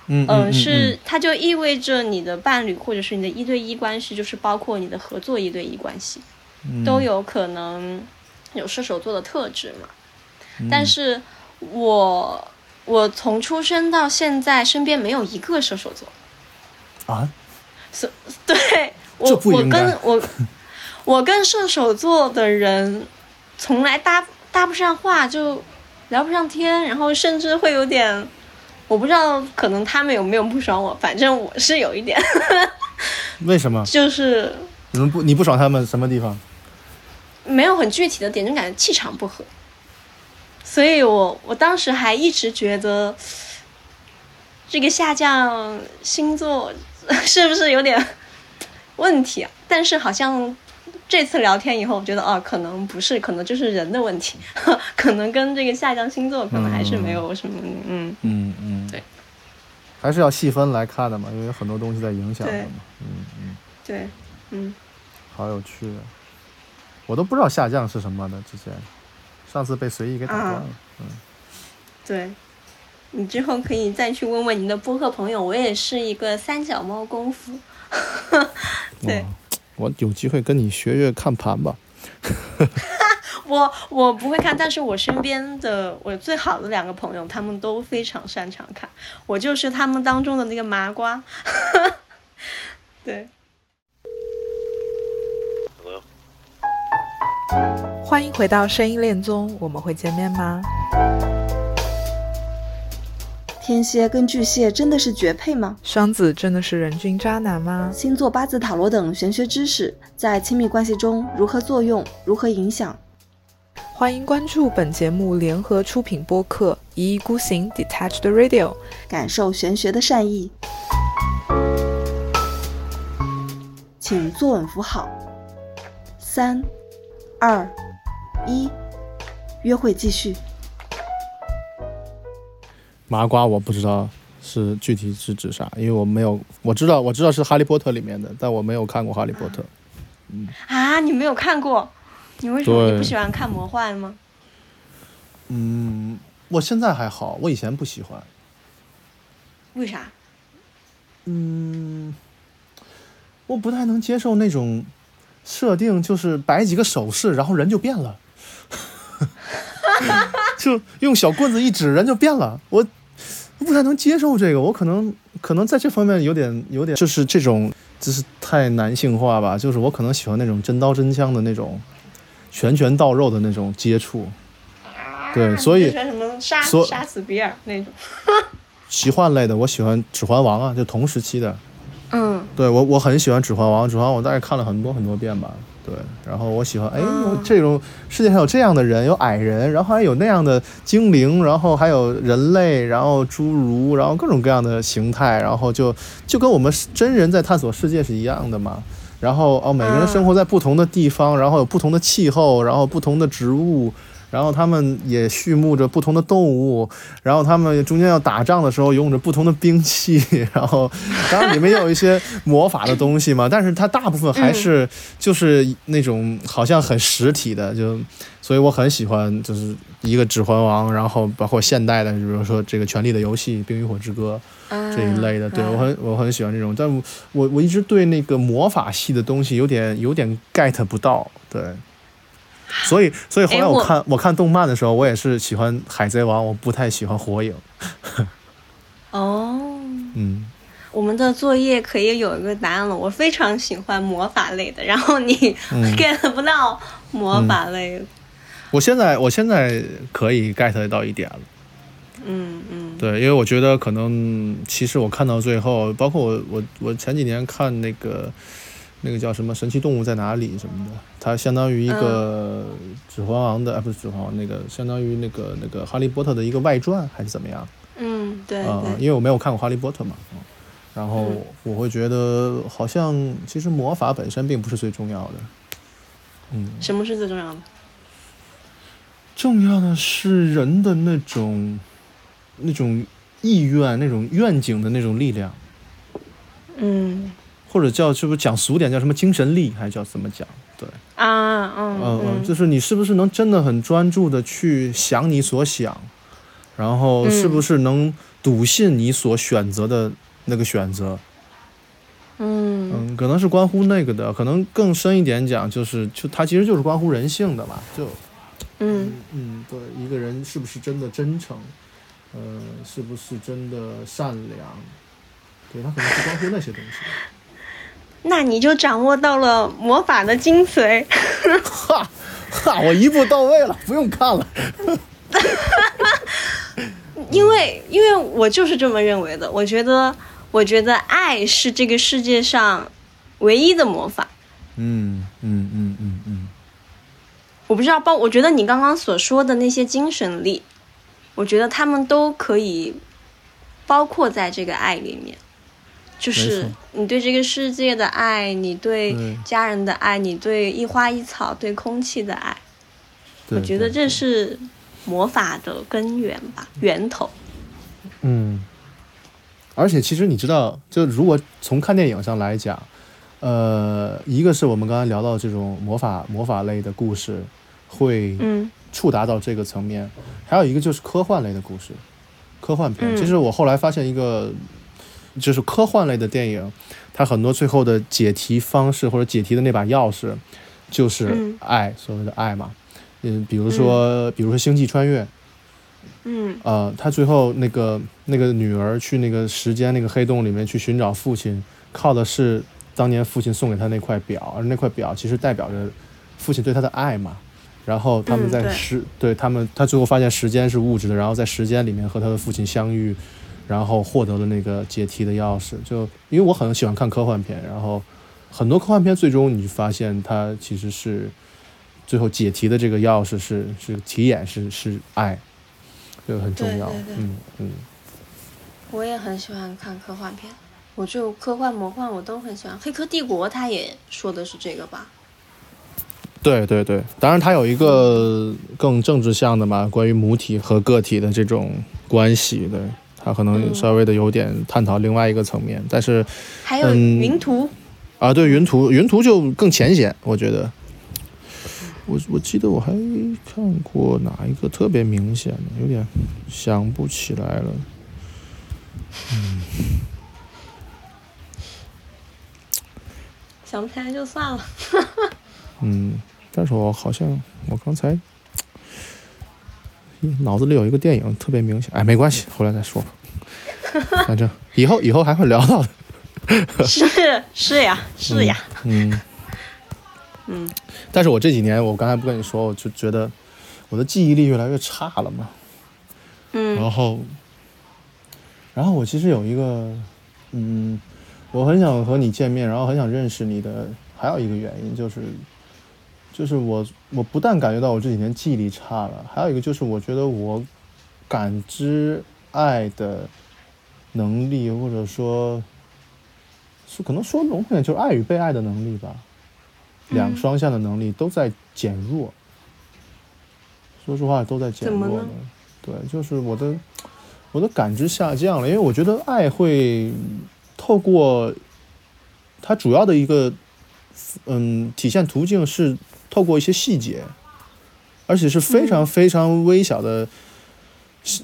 嗯嗯，是它就意味着你的伴侣或者是你的一对一关系，就是包括你的合作一对一关系，嗯都有可能有射手座的特质嘛。嗯但是我我从出生到现在，身边没有一个射手座。啊，对我，我跟我我跟射手座的人从来搭搭不上话，就聊不上天，然后甚至会有点，我不知道，可能他们有没有不爽我，反正我是有一点，为什么？就是你们不你不爽他们什么地方？没有很具体的点，就感觉气场不合。所以我我当时还一直觉得，这个下降星座 是不是有点问题啊？但是好像这次聊天以后，我觉得哦，可能不是，可能就是人的问题，可能跟这个下降星座可能还是没有什么，嗯，嗯嗯，对，还是要细分来看的嘛，因为有很多东西在影响嘛。嗯嗯，对，嗯，好有趣啊！我都不知道下降是什么的，之前上次被随意给打断了。嗯，对。你之后可以再去问问你的播客朋友，我也是一个三脚猫功夫。对，我有机会跟你学学看盘吧。我我不会看，但是我身边的我最好的两个朋友，他们都非常擅长看，我就是他们当中的那个麻瓜。对，欢迎回到声音恋综，我们会见面吗？天蝎跟巨蟹真的是绝配吗？双子真的是人均渣男吗？星座、八字、塔罗等玄学知识在亲密关系中如何作用、如何影响？欢迎关注本节目联合出品播客《一意孤行 Detached Radio》。感受玄学的善意。请坐稳扶好。三、二、一，约会继续。麻瓜我不知道是具体是指啥，因为我没有，我知道我知道是《哈利波特》里面的，但我没有看过《哈利波特》。嗯啊，你没有看过？你为什么你不喜欢看魔幻吗？嗯，我现在还好，我以前不喜欢。为啥？嗯，我不太能接受那种设定，就是摆几个手势，然后人就变了，就用小棍子一指，人就变了。我我不太能接受这个，我可能可能在这方面有点有点，就是这种就是太男性化吧，就是我可能喜欢那种真刀真枪的那种拳拳到肉的那种接触。对，所以杀所杀死比尔那种？奇幻类的，我喜欢《指环王》啊，就同时期的。嗯对我我很喜欢《指环王》，《指环王》我大概看了很多很多遍吧。对，然后我喜欢，哎，这种世界上有这样的人，有矮人，然后还有那样的精灵，然后还有人类，然后侏儒，然后各种各样的形态，然后就就跟我们真人在探索世界是一样的嘛。然后哦，每个人生活在不同的地方，然后有不同的气候，然后不同的植物，然后他们也畜牧着不同的动物，然后他们中间要打仗的时候用着不同的兵器，然后当然里面也有一些魔法的东西嘛，但是它大部分还是就是那种好像很实体的，就所以我很喜欢就是一个指环王，然后包括现代的，比如说这个权力的游戏、冰与火之歌这一类的，对我很我很喜欢这种，但我我我一直对那个魔法系的东西有点有点 get 不到，对。所以，所以后来哎我我看我看动漫的时候，我也是喜欢海贼王，我不太喜欢火影。哦。嗯，我们的作业可以有一个答案了。我非常喜欢魔法类的，然后你嗯 get 不到魔法类的。我现在我现在可以 get 到一点了。嗯嗯对，因为我觉得可能，其实我看到最后，包括我我我前几年看那个那个叫什么《神奇动物在哪里》什么的，它相当于一个《指环王》的，啊不是《指环王》，那个相当于那个那个《哈利波特》的一个外传还是怎么样？嗯，对啊、对。因为我没有看过《哈利波特》嘛，嗯然后我会觉得好像其实魔法本身并不是最重要的，嗯，什么是最重要的？重要的是人的那种那种意愿、那种愿景的那种力量。嗯或者叫是不是讲俗点叫什么精神力，还是叫怎么讲？对，啊嗯嗯嗯，嗯，就是你是不是能真的很专注的去想你所想，然后是不是能笃信你所选择的那个选择？嗯嗯，可能是关乎那个的，可能更深一点讲，就是就它其实就是关乎人性的嘛，就嗯嗯，对，一个人是不是真的真诚，呃，是不是真的善良，对，他可能是关乎那些东西。那你就掌握到了魔法的精髓。哈哈，我一步到位了，不用看了。因为因为我就是这么认为的，我觉得我觉得爱是这个世界上唯一的魔法。嗯嗯嗯嗯嗯，我不知道包，我觉得你刚刚所说的那些精神力，我觉得他们都可以包括在这个爱里面。就是你对这个世界的爱，你对对。家人的爱，你对一花一草、对空气的爱，我觉得这是魔法的根源吧，源头。嗯，而且其实你知道，就如果从看电影上来讲，呃，一个是我们刚才聊到这种魔法魔法类的故事，会嗯。触达到这个层面，还有一个就是科幻类的故事，科幻片。嗯。其实我后来发现一个，就是科幻类的电影，它很多最后的解题方式或者解题的那把钥匙，就是嗯爱，所谓的爱嘛。嗯，比如说，比如说《星际穿越》，嗯呃，他最后那个那个女儿去那个时间那个黑洞里面去寻找父亲，靠的是当年父亲送给他那块表，而那块表其实代表着父亲对他的爱嘛。然后他们在时、对他们，他最后发现时间是物质的，然后在时间里面和他的父亲相遇，然后获得了那个解题的钥匙。就因为我很喜欢看科幻片，然后很多科幻片最终你发现它其实是最后解题的这个钥匙是是题眼是是爱，这个很重要。对对对嗯嗯。我也很喜欢看科幻片，我就科幻、魔幻我都很喜欢。《黑客帝国》它也说的是这个吧？对对对，当然它有一个更政治向的嘛，关于母体和个体的这种关系，对，它可能稍微的有点探讨另外一个层面，但是还有嗯云图，啊，对云图，云图就更浅显，我觉得。我我记得我还看过哪一个特别明显的，有点想不起来了。嗯想不起来就算了。嗯，但是我好像我刚才嗯脑子里有一个电影特别明显，哎，没关系，回来再说吧。反正以后以后还会聊到的。是是呀，是呀，嗯嗯，但是我这几年，我刚才不跟你说，我就觉得我的记忆力越来越差了嘛。嗯然后，然后我其实有一个，嗯，我很想和你见面，然后很想认识你的，还有一个原因就是，就是我我不但感觉到我这几年记忆力差了，还有一个就是我觉得我感知爱的能力，或者说，是可能说笼统点就是爱与被爱的能力吧，两嗯双向的能力都在减弱。说实话，都在减弱的。对，就是我的我的感知下降了，因为我觉得爱会透过它主要的一个嗯体现途径是透过一些细节，而且是非常非常微小的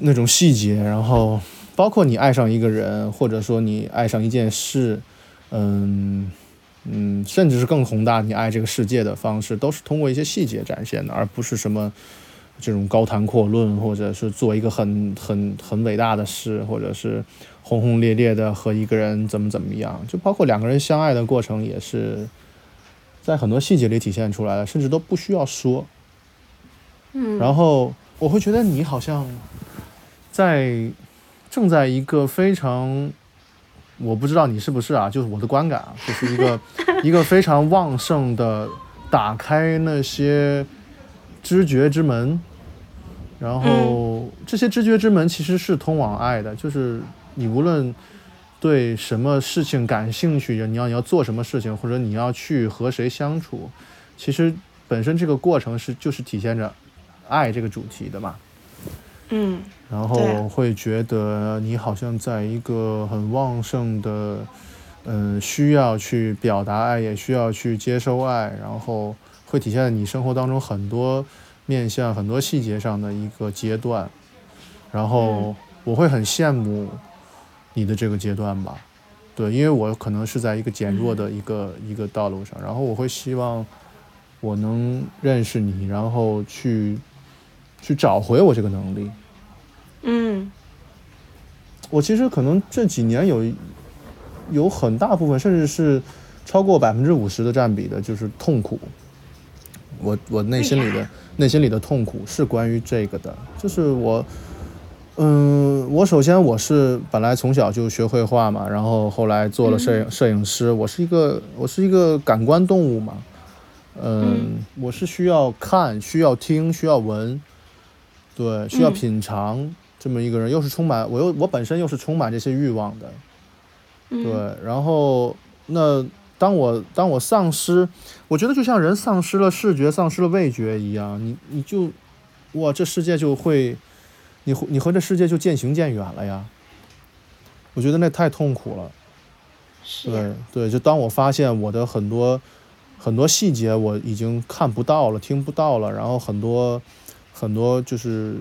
那种细节，然后包括你爱上一个人，或者说你爱上一件事，嗯嗯，甚至是更宏大，你爱这个世界的方式，都是通过一些细节展现的，而不是什么。这种高谈阔论，或者是做一个很很很伟大的事，或者是轰轰烈烈的和一个人怎么怎么样，就包括两个人相爱的过程，也是在很多细节里体现出来了，甚至都不需要说。嗯，然后我会觉得你好像在正在一个非常，我不知道你是不是啊，就是我的观感啊，就是一个 一个非常旺盛的打开那些知觉之门，然后这些知觉之门其实是通往爱的，就是你无论对什么事情感兴趣，你要你要做什么事情，或者你要去和谁相处，其实本身这个过程是就是体现着爱这个主题的嘛。嗯然后会觉得你好像在一个很旺盛的，嗯，需要去表达爱，也需要去接收爱，然后会体现在你生活当中很多面向、很多细节上的一个阶段。然后我会很羡慕你的这个阶段吧，对，因为我可能是在一个减弱的一个、一个道路上，然后我会希望我能认识你，然后去去找回我这个能力。嗯我其实可能这几年有有很大部分，甚至是超过百分之五十的占比的，就是痛苦。我我内心里的内心里的痛苦是关于这个的，就是我，嗯，我首先我是本来从小就学绘画嘛，然后后来做了摄影、摄影师，我是一个我是一个感官动物嘛，嗯，我是需要看、需要听、需要闻，对，需要嗯品尝。这么一个人，又是充满我又我本身又是充满这些欲望的，嗯，对，然后那当我当我丧失，我觉得就像人丧失了视觉、丧失了味觉一样，你你就哇，这世界就会，你和你和这世界就渐行渐远了呀。我觉得那太痛苦了。是对对，就当我发现我的很多很多细节我已经看不到了、听不到了，然后很多很多就是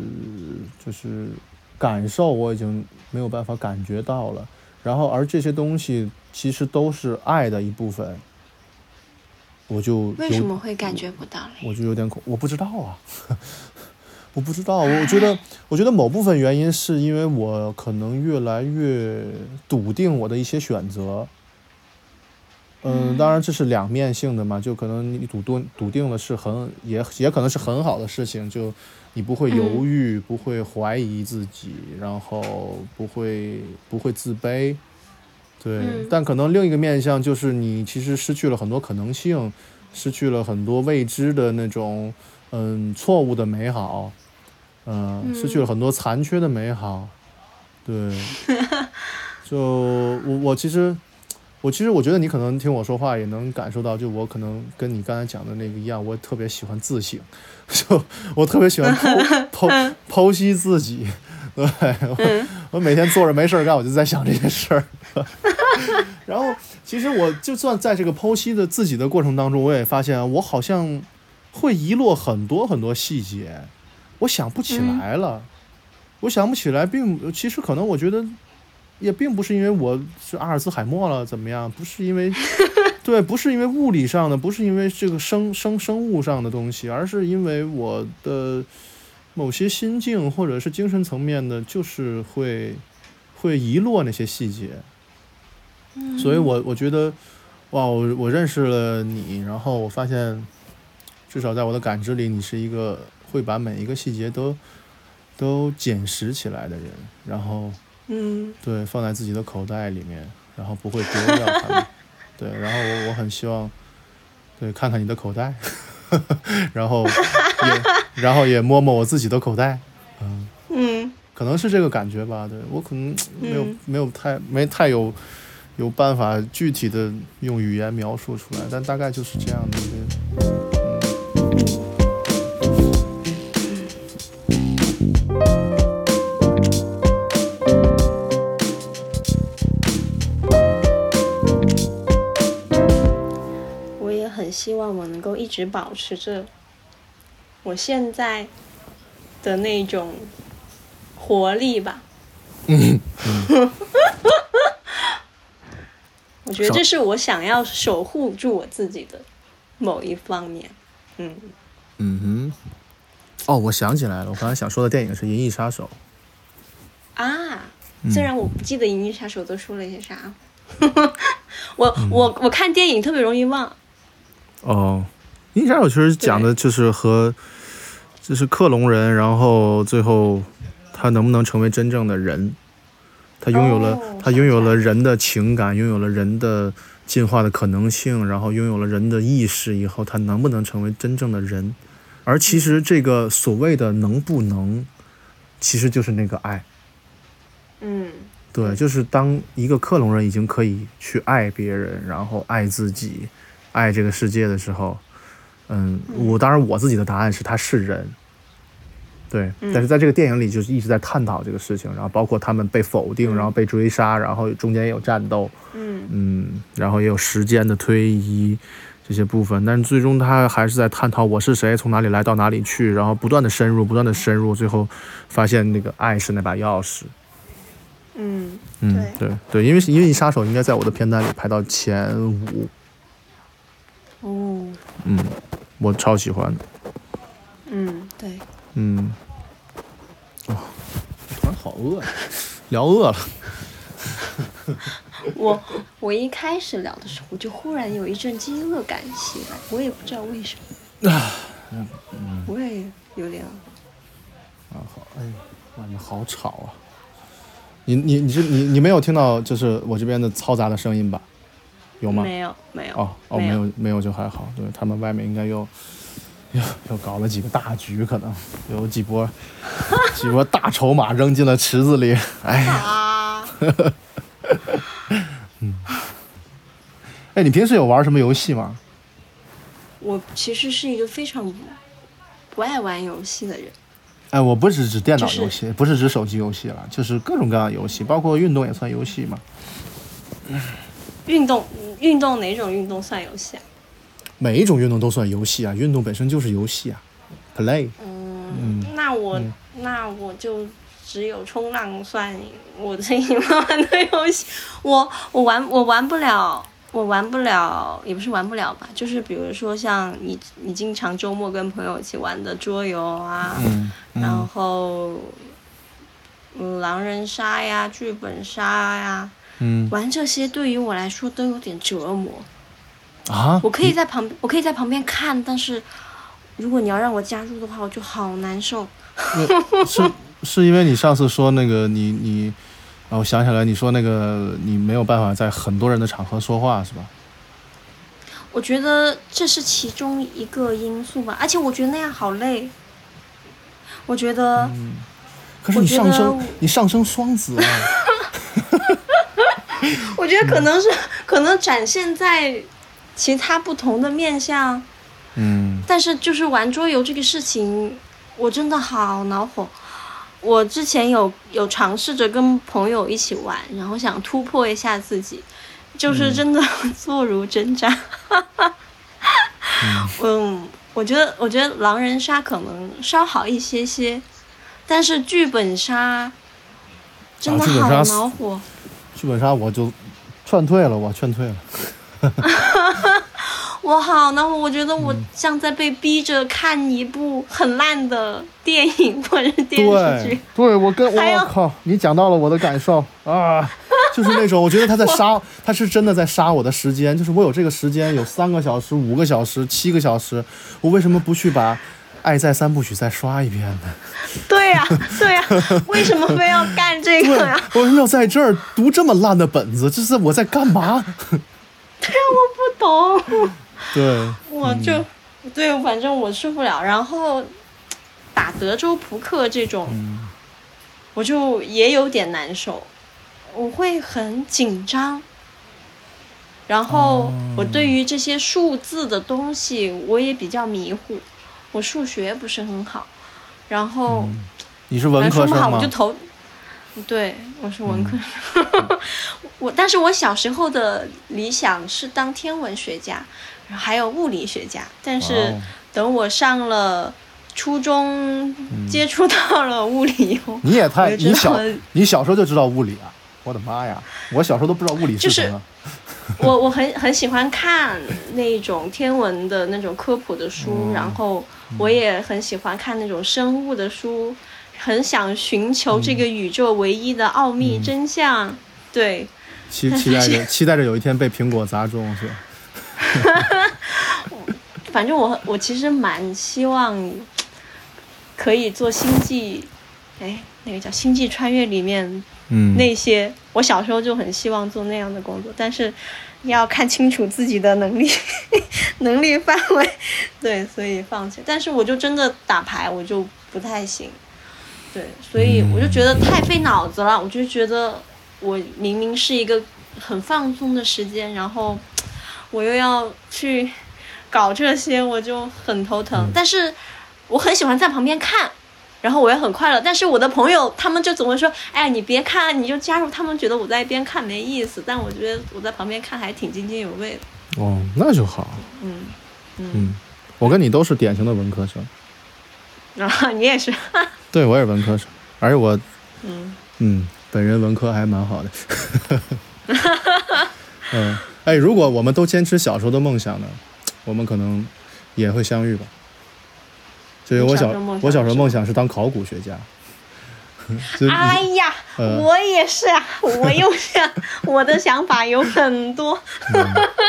就是感受我已经没有办法感觉到了，然后而这些东西其实都是爱的一部分，我就为什么会感觉不到嘞？我就有点恐，我不知道啊，我不知道，我觉得，我觉得某部分原因是因为我可能越来越笃定我的一些选择。嗯，当然这是两面性的嘛，就可能你笃定笃定了是很也也可能是很好的事情，就你不会犹豫，不会怀疑自己，然后不会不会自卑，对。嗯但可能另一个面向就是你其实失去了很多可能性，失去了很多未知的那种嗯错误的美好，嗯、失去了很多残缺的美好，对。就我我其实我其实我觉得你可能听我说话也能感受到，就我可能跟你刚才讲的那个一样，我特别喜欢自省，就我特别喜欢剖 剖剖析自己。对，我我每天坐着没事儿干，我就在想这些事儿。然后，其实我就算在这个剖析的自己的过程当中，我也发现我好像会遗落很多很多细节，我想不起来了。我想不起来，并其实可能我觉得也并不是因为我是阿尔兹海默了怎么样，不是因为 对，不是因为物理上的，不是因为这个生生生物上的东西，而是因为我的。某些心境或者是精神层面的，就是会会遗落那些细节，所以我我觉得，哇，我我认识了你，然后我发现，至少在我的感知里，你是一个会把每一个细节都都捡拾起来的人，然后，嗯，对，放在自己的口袋里面，然后不会丢掉它们，对，然后我我很希望，对，看看你的口袋。然后也，然后也摸摸我自己的口袋，嗯嗯，可能是这个感觉吧。对我可能没有没有太没太有有办法具体的用语言描述出来，但大概就是这样的。希望我能够一直保持着我现在的那种活力吧。嗯，我觉得这是我想要守护住我自己的某一方面。嗯嗯哼。哦，我想起来了，我刚才想说的电影是《银翼杀手》啊。虽然我不记得《银翼杀手》都说了些啥，我我我看电影特别容易忘。哦，《银翼杀手》其实讲的就是和，就是克隆人，然后最后他能不能成为真正的人？他拥有了，他拥有了人的情感，拥有了人的进化的可能性，然后拥有了人的意识以后，他能不能成为真正的人？而其实这个所谓的能不能，其实就是那个爱。嗯，对，就是当一个克隆人已经可以去爱别人，然后爱自己。爱这个世界的时候，嗯，我当然我自己的答案是他是人，对，但是在这个电影里就是一直在探讨这个事情，然后包括他们被否定，然后被追杀，然后中间也有战斗，嗯。嗯，然后也有时间的推移这些部分，但是最终他还是在探讨我是谁，从哪里来到哪里去，然后不断的深入，不断的深入，最后发现那个爱是那把钥匙，嗯嗯对。对，因为因为杀手应该在我的片单里排到前五。哦，嗯，我超喜欢。嗯，对。嗯，哦，突然好饿呀，聊饿了。我我一开始聊的时候，就忽然有一阵饥饿感袭来，我也不知道为什么。啊，嗯，我也有点。啊好，哎，外面好吵啊！你你你是你你没有听到就是我这边的嘈杂的声音吧？有吗？没有，没有。哦哦，没有，没有就还好。对他们外面应该又又 又搞了几个大局，可能有几波 几波大筹码扔进了池子里。哎呀，嗯，哎，你平时有玩什么游戏吗？我其实是一个非常不爱玩游戏的人。哎，我不是指电脑游戏，不是指手机游戏了，就是各种各样的游戏，包括运动也算游戏嘛。运动。运动哪种运动算游戏啊？每一种运动都算游戏啊！运动本身就是游戏啊，play。嗯，那我那我就只有冲浪算我最喜欢玩的游戏。我我玩我玩不了，我玩不了，也不是玩不了吧，就是比如说像你你经常周末跟朋友一起玩的桌游啊，然后狼人杀呀、剧本杀呀。嗯，玩这些对于我来说都有点折磨啊！我可以在旁，我可以在旁边看，但是如果你要让我加入的话，我就好难受。是 是因为你上次说那个你你，啊，我想起来，你说那个你没有办法在很多人的场合说话，是吧？我觉得这是其中一个因素吧，而且我觉得那样好累。我觉得，可是你上升，你上升双子啊。我觉得可能是，可能展现在其他不同的面相。嗯但是就是玩桌游这个事情，我真的好恼火。我之前有有尝试着跟朋友一起玩，然后想突破一下自己，就是真的 坐如针毡。嗯，我觉得我觉得狼人杀可能稍好一些些，但是剧本杀真的好恼火。剧本杀我就劝退了，我劝退了。我好恼火，我觉得我嗯像在被逼着看一部很烂的电影或者电视剧对。，对我跟我靠，你讲到了我的感受啊，就是那种我觉得他在杀，他是真的在杀我的时间，就是我有这个时间，有三个小时、五个小时、七个小时，我为什么不去把《爱在三部曲》再刷一遍呢？对呀、对呀、为什么非要干这个呀？，我要在这儿读这么烂的本子？这是我在干嘛？对呀，我不懂，对，我就、对，反正我受不了。然后打德州扑克这种，我就也有点难受，我会很紧张。然后我对于这些数字的东西，我也比较迷糊，我数学不是很好，然后。你是文来说不好，科生吗我就？投。对，我是文科生。我但是我小时候的理想是当天文学家，还有物理学家。但是等我上了初中，接触到了物理以后，你也太你小你小时候就知道物理啊！我的妈呀，我小时候都不知道物理就是什么。我我很很喜欢看那种天文的那种科普的书，嗯然后我也很喜欢看那种生物的书，很想寻求这个宇宙唯一的奥秘真相。对，期期待着 期待着有一天被苹果砸中是吧？反正我我其实蛮希望可以做星际，哎，那个叫《星际穿越》里面嗯那些，我小时候就很希望做那样的工作，但是要看清楚自己的能力 能力范围，对，所以放弃。但是我就真的打牌，我就不太行，对，所以我就觉得太费脑子了，我就觉得我明明是一个很放松的时间，然后 我又要去搞这些，我就很头疼。但是我很喜欢在旁边看。然后我也很快乐，但是我的朋友他们就总会说：“哎，你别看，你就加入。”他们觉得我在一边看没意思，但我觉得我在旁边看还挺津津有味的。哦，那就好。嗯嗯，我跟你都是典型的文科生，然后你也是，对我也是文科生，而且我嗯嗯，本人文科还蛮好的。嗯，哎，如果我们都坚持小时候的梦想呢，我们可能也会相遇吧。所以我小时候梦想我小时候梦想是当考古学家。就哎呀，呃我也是啊，我又是啊，我的想法有很多，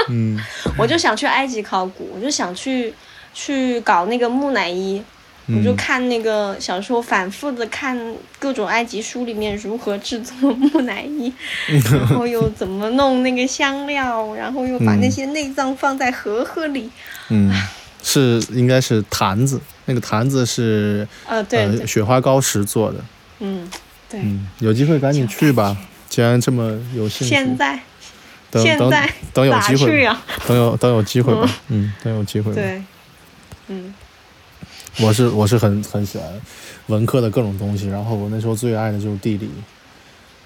嗯 我就想去埃及考古，我就想去去搞那个木乃伊。我就嗯看那个小时候反复的看各种埃及书里面如何制作木乃伊，然后又怎么弄那个香料，然后又把那些内脏放在盒盒里。嗯，是应该是坛子，那个坛子是呃，对，雪花膏石做的。嗯，对。嗯，有机会赶紧去吧，既然这么有兴趣。现在等等现在等有机会，啊？等有等有机会吧，嗯，等有机会吧。对，嗯，我是我是很很喜欢文科的各种东西，然后我那时候最爱的就是地理，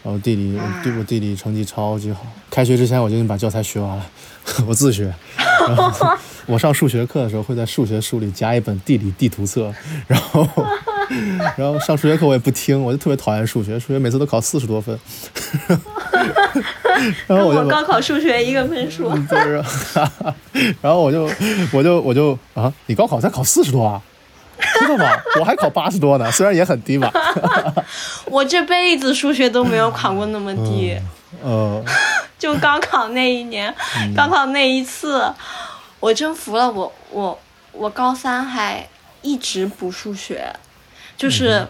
然后地理我啊地我地理成绩超级好，开学之前我就已经把教材学完了，我自学。我上数学课的时候会在数学书里夹一本地理地图册，然后 然后上数学课我也不听，我就特别讨厌数学，数学每次都考四十多分，然后我就高考数学一个分数。然后我就我就我就啊，你高考才考四十多啊？真的吗？我还考八十多呢，虽然也很低吧。我这辈子数学都没有考过那么低，呃，就高考那一年，高考那一次，我真服了我我我高三还一直补数学，就是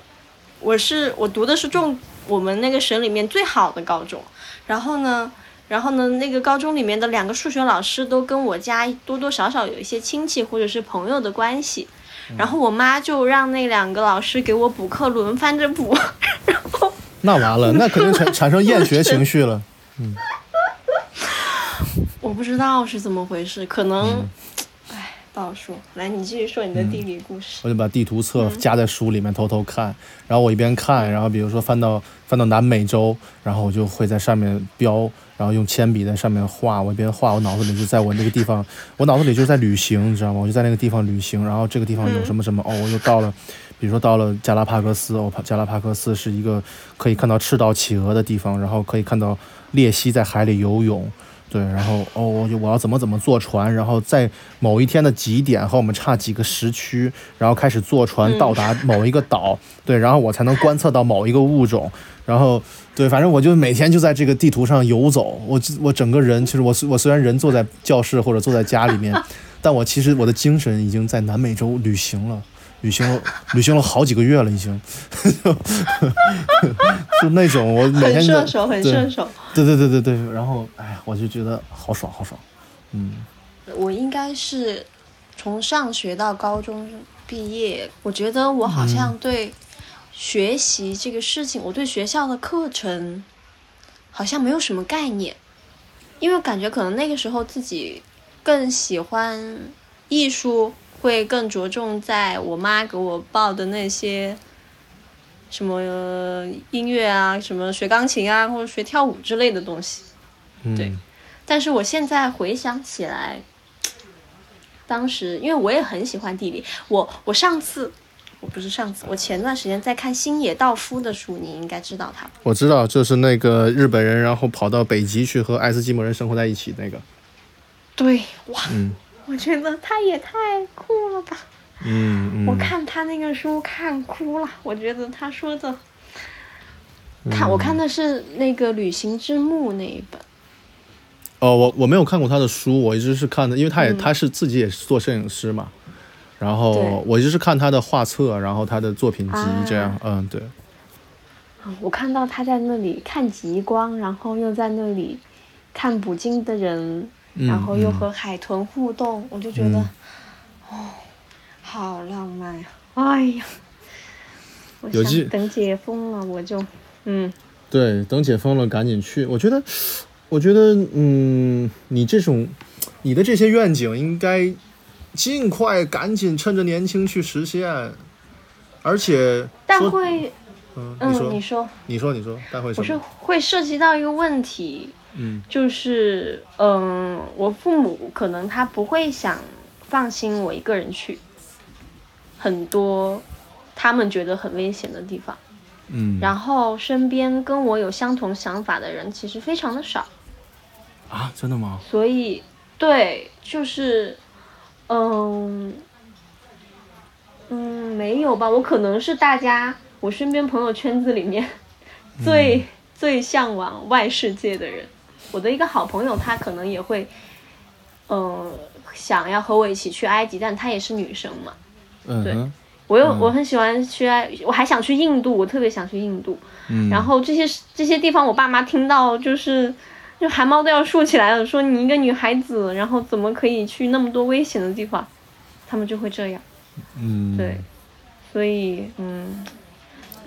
我是我读的是重我们那个省里面最好的高中，然后呢。然后呢，那个高中里面的两个数学老师都跟我家多多少少有一些亲戚或者是朋友的关系，然后我妈就让那两个老师给我补课，轮番着补，然后那完了，那肯定产产生厌学情绪了。我不知道是怎么回事，可能，哎、不好说。来，你继续说你的地理故事。我就把地图册夹在书里面偷偷看，然后我一边看，然后比如说翻到翻到南美洲，然后我就会在上面标，然后用铅笔在上面画，我一边画，我脑子里就在我那个地方，我脑子里就是在旅行，你知道吗？我就在那个地方旅行，然后这个地方有什么什么，哦，我又到了。比如说到了加拉帕戈斯，哦，加拉帕戈斯是一个可以看到赤道企鹅的地方，然后可以看到鬣蜥在海里游泳，对，然后哦，我就我要怎么怎么坐船，然后在某一天的几点和我们差几个时区，然后开始坐船到达某一个岛，对，然后我才能观测到某一个物种，然后对，反正我就每天就在这个地图上游走，我我整个人其实我我虽然人坐在教室或者坐在家里面，但我其实我的精神已经在南美洲旅行了。旅行了，旅行了好几个月了，已经，就那种我每天就很顺手，很顺手。对对对对对，然后哎呀，我就觉得好爽好爽，嗯我应该是从上学到高中毕业，我觉得我好像对学习这个事情，我对学校的课程好像没有什么概念，因为我感觉可能那个时候自己更喜欢艺术，会更着重在我妈给我报的那些。什么呃音乐啊，什么学钢琴啊，或者学跳舞之类的东西。嗯，对但是我现在回想起来，当时因为我也很喜欢地理，我我上次我不是上次，我前段时间在看星野道夫的书，你应该知道他。我知道，就是那个日本人，然后跑到北极去和爱斯基摩人生活在一起那个，对，哇，嗯我觉得他也太酷了吧！嗯嗯，我看他那个书看哭了，我觉得他说的，看、嗯我看的是那个《旅行之墓》那一本。哦，我我没有看过他的书，我一直是看的，因为他也、嗯。他是自己也是做摄影师嘛，然后我一直是看他的画册，然后他的作品集啊。这样，嗯对，我看到他在那里看极光，然后又在那里看捕鲸的人，嗯然后又嗯和海豚互动，我就觉得，嗯哦，好浪漫呀！哎呀，我想等解封了，我就，嗯，对，等解封了赶紧去。我觉得，我觉得，嗯，你这种，你的这些愿景应该尽快、赶紧趁着年轻去实现。而且，但会，嗯，嗯，你说，你说，你说，你说，但会什我是？会涉及到一个问题，嗯就是，嗯，我父母可能他不会想放心我一个人去很多他们觉得很危险的地方。嗯，然后身边跟我有相同想法的人其实非常的少，啊，真的吗？所以对，就是，嗯嗯，没有吧？我可能是大家我身边朋友圈子里面 最、最向往外世界的人。我的一个好朋友，她可能也会，嗯、想要和我一起去埃及，但她也是女生嘛。对嗯对我又、嗯我很喜欢去埃，我还想去印度，我特别想去印度。嗯，然后这些这些地方，我爸妈听到就是就汗毛都要竖起来了，说你一个女孩子，然后怎么可以去那么多危险的地方？他们就会这样，嗯，对，所以嗯，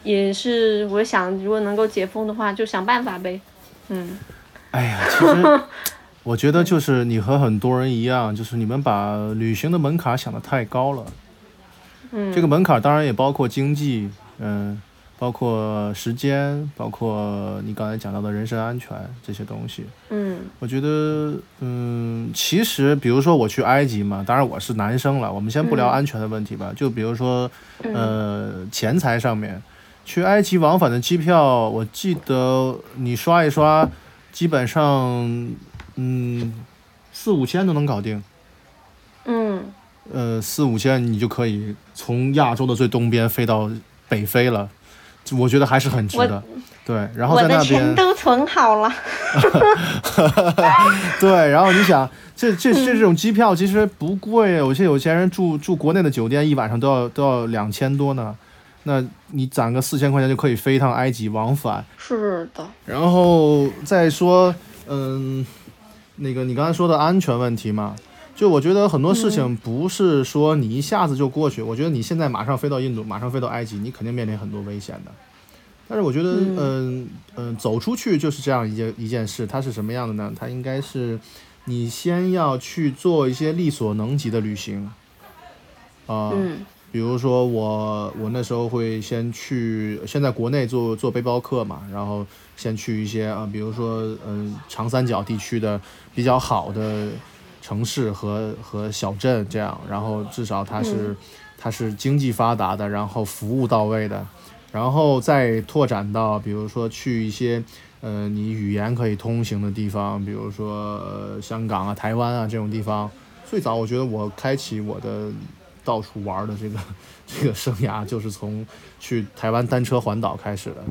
也是我想，如果能够解封的话，就想办法呗，嗯哎呀，其实我觉得就是你和很多人一样，就是你们把旅行的门槛想得太高了。嗯，这个门槛当然也包括经济，嗯，包括时间，包括你刚才讲到的人身安全这些东西。嗯。我觉得，嗯，其实比如说我去埃及嘛，当然我是男生了，我们先不聊嗯。安全的问题吧，就比如说，嗯。呃，钱财上面，去埃及往返的机票，我记得你刷一刷，基本上，嗯，四五千都能搞定。嗯。呃，四五千你就可以从亚洲的最东边飞到北非了，我觉得还是很值的。对，然后在那边钱，都存好了，对，然后你想，这这这这种机票其实不贵，有些有钱人住住国内的酒店一晚上都要都要两千多呢，那你攒个四千块钱就可以飞一趟埃及往返。是的，然后再说，嗯，那个你刚才说的安全问题嘛，就我觉得很多事情不是说你一下子就过去，我觉得你现在马上飞到印度，马上飞到埃及，你肯定面临很多危险的。但是我觉得，嗯嗯、走出去就是这样一件一件事，它是什么样的呢？它应该是你先要去做一些力所能及的旅行，啊、嗯比如说我我那时候会先去，先在国内做做背包客嘛，然后先去一些啊、比如说嗯、长三角地区的比较好的城市和和小镇这样，然后至少它是、它是经济发达的，然后服务到位的，然后再拓展到比如说去一些呃你语言可以通行的地方，比如说、呃、香港啊、台湾啊这种地方。最早我觉得我开启我的到处玩的这个 这个生涯，就是从去台湾单车环岛开始的。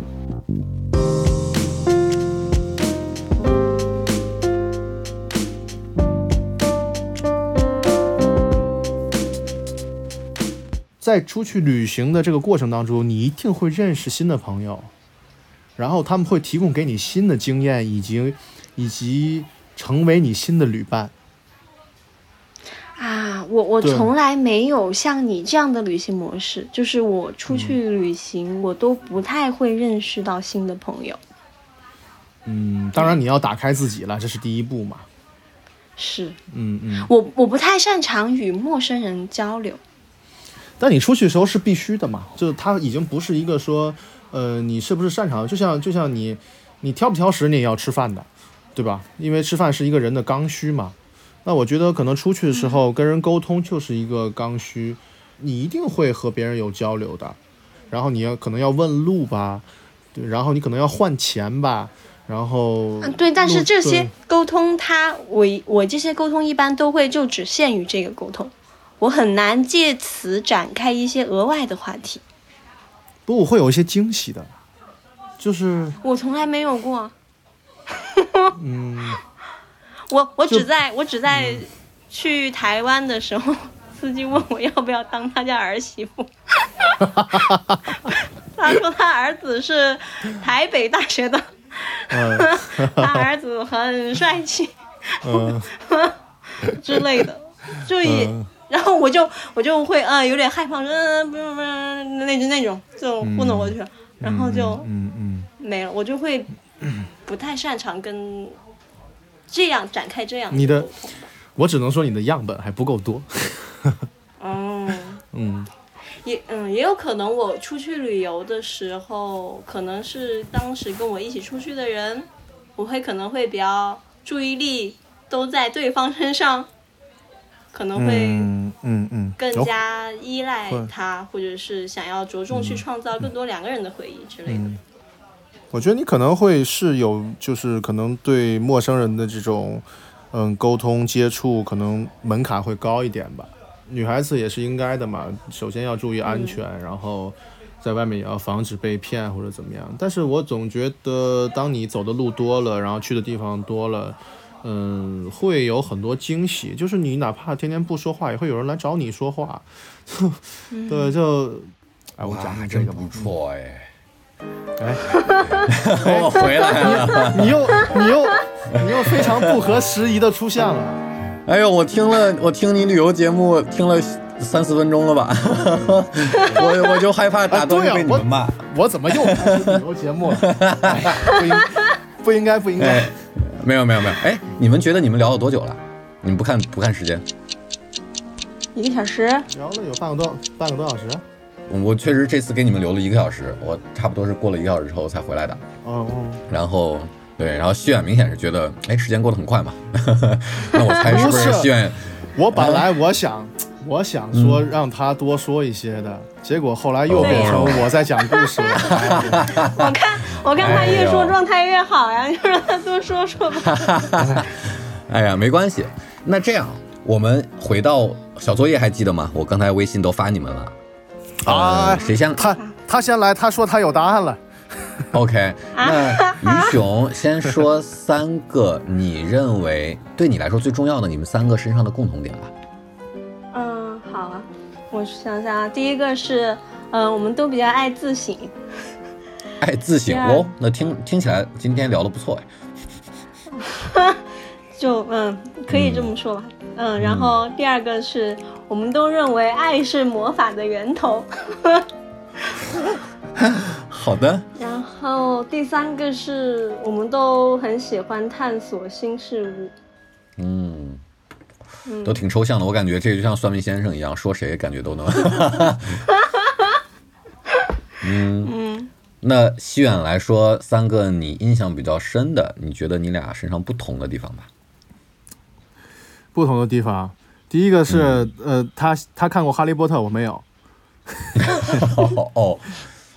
在出去旅行的这个过程当中，你一定会认识新的朋友，然后他们会提供给你新的经验，以及以及成为你新的旅伴。啊，我我从来没有像你这样的旅行模式，就是我出去旅行，我都不太会认识到新的朋友。嗯，当然你要打开自己了，这是第一步嘛。是嗯嗯。我我不太擅长与陌生人交流。但你出去的时候是必须的嘛，就是它已经不是一个说，呃，你是不是擅长，就像就像你，你挑不挑食，你也要吃饭的，对吧？因为吃饭是一个人的刚需嘛。那我觉得可能出去的时候跟人沟通就是一个刚需，你一定会和别人有交流的，然后你要可能要问路吧，对，然后你可能要换钱吧，然后嗯，对，但是这些沟通它，我我这些沟通一般都会就只限于这个沟通，我很难借此展开一些额外的话题。不过我会有一些惊喜的，就是我从来没有过，嗯。我我只在我只在去台湾的时候，司机问我要不要当他家儿媳妇，他说他儿子是台北大学的，嗯。他儿子很帅气嗯。之类的，就也。嗯。然后我就我就会呃有点害怕，嗯不用不不那就那种就糊弄过去了，然后就嗯嗯。没了。我就会不太擅长跟这样展开这样你的我只能说你的样本还不够多。嗯。嗯也嗯，也有可能我出去旅游的时候，可能是当时跟我一起出去的人，我会可能会比较注意力都在对方身上，可能会嗯嗯嗯，更哦加依赖会他，或者是想要着重去创造更多两个人的回忆之类的。嗯，我觉得你可能会是有，就是可能对陌生人的这种嗯沟通接触，可能门槛会高一点吧。女孩子也是应该的嘛，首先要注意安全，然后在外面也要防止被骗或者怎么样。但是我总觉得，当你走的路多了，然后去的地方多了。嗯，会有很多惊喜，就是你哪怕天天不说话，也会有人来找你说话。对，就，哎，我讲哇，讲这个吧真不。错哎。哎，我 回来了。你又你又你又非常不合时宜的出现了。哎呦，我听了，我听你旅游节目听了三四分钟了吧？我我就害怕打断被你们骂。我怎么又开始旅游节目了？哎不应不应该不应该哎。，没有没有没有。哎，你们觉得你们聊了多久了？你们不看不看时间？一个小时，聊了有半个多半个多小时。我确实这次给你们留了一个小时，我差不多是过了一个小时之后才回来的。哦哦，然后对，然后西远明显是觉得，哎，时间过得很快嘛。那我猜是不不是是西远？我本来我想我想说让他多说一些的，结果后来又变成我在讲故事了。哎我看我看他越说状态越好呀，就让他多说说吧。哎呀，没关系。那这样，我们回到小作业还记得吗？我刚才微信都发你们了。啊呃，谁先他他先来，他说他有答案了。？OK，那于雄先说三个你认为对你来说最重要的你们三个身上的共同点吧。嗯，好啊，我想想啊，第一个是，嗯、我们都比较爱自省，爱，自省哦，那听听起来今天聊的不错哎。就嗯，可以这么说吧。嗯，然后第二个是我们都认为爱是魔法的源头，好的，然后第三个是我们都很喜欢探索新事物。嗯，都挺抽象的，我感觉这就像算命先生一样，说谁感觉都能。嗯 嗯，那西远来说，三个你印象比较深的，你觉得你俩身上不同的地方吧？不同的地方，第一个是、呃，他他看过《哈利波特》，我没有。哦哦，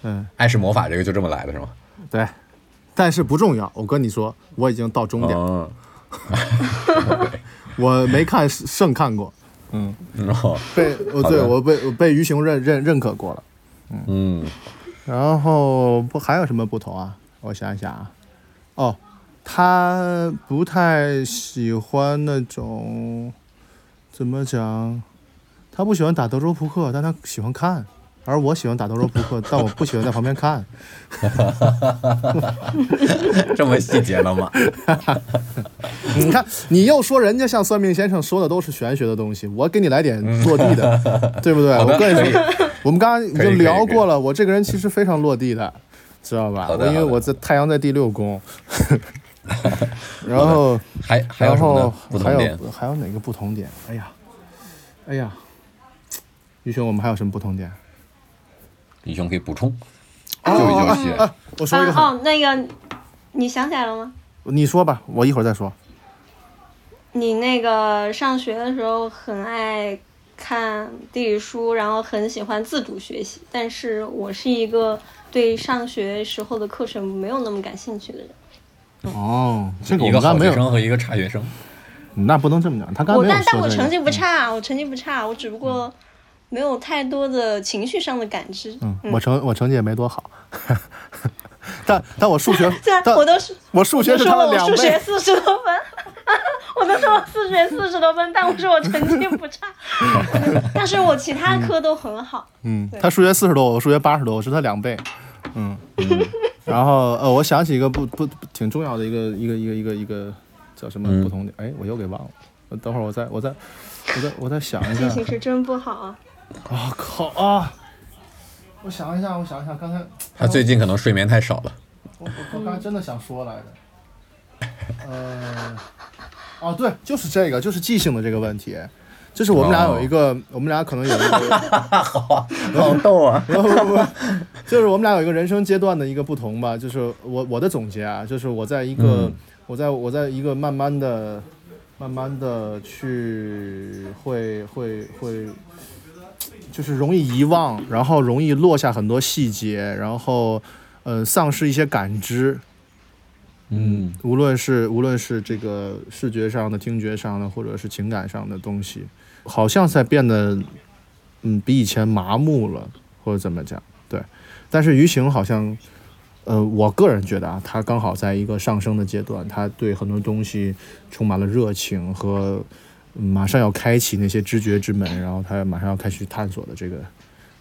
嗯，爱是魔法这个就这么来的是吗？对，但是不重要。我跟你说，我已经到终点，嗯，我没看胜看过，嗯，哦，被我对我被我被于熊认认认可过了。嗯，然后不还有什么不同啊？我想一想啊，哦，他不太喜欢那种怎么讲？他不喜欢打德州扑克，但他喜欢看；而我喜欢打德州扑克，但我不喜欢在旁边看。这么细节了吗？你看，你又说人家像算命先生说的都是玄学的东西，我给你来点落地的，对不对？我跟你说，我们刚刚已经聊过了，我这个人其实非常落地的，知道吧？我因为我在太阳在第六宫，然后还还有然后什么呢？不还同点？有还有哪个不同点？哎呀，哎呀，于兄，我们还有什么不同点？李兄可以补充。哦就一哦就西啊，我说一个，啊哦，那个你想起来了吗？你说吧，我一会儿再说。你那个上学的时候很爱看地理书，然后很喜欢自主学习，但是我是一个对上学时候的课程没有那么感兴趣的人。哦，这个一个好我们刚没有，学生和一个差学生。那不能这么讲，他刚才我没有但但我成绩。不差，我成绩不差，我只不过没有太多的情绪上的感知。嗯，我成我成绩也没多好，但但我数学 但我都是我数学我说是他的两了我数学倍。四十多分，我都说我数学四十多分，但我说我成绩不差，但是我其他科都很好。嗯，他数学四十多，我数学八十多，我是他两倍。嗯，然后呃，我想起一个不不不挺重要的一个一个一个一个一个叫什么嗯不同点？哎，我又给忘了。呃等会儿我再我再我再我再想一下。记性是真不好啊！啊靠啊！我想一下，我想一下，刚才他最近可能睡眠太少了。我我我刚才真的想说来着。呃，哦对，就是这个，就是记性的这个问题。就是我们俩有一个，我们俩可能有一个，好逗啊！不不不，就是我们俩有一个人生阶段的一个不同吧。就是我我的总结啊，就是我在一个，嗯我在我在一个慢慢的、慢慢的去会会会，就是容易遗忘，然后容易落下很多细节，然后呃丧失一些感知。嗯无论是无论是这个视觉上的、听觉上的，或者是情感上的东西，好像在变得，嗯，比以前麻木了，或者怎么讲？对。但是于行好像，呃，我个人觉得啊，他刚好在一个上升的阶段，他对很多东西充满了热情和、嗯马上要开启那些知觉之门，然后他马上要开始探索的这个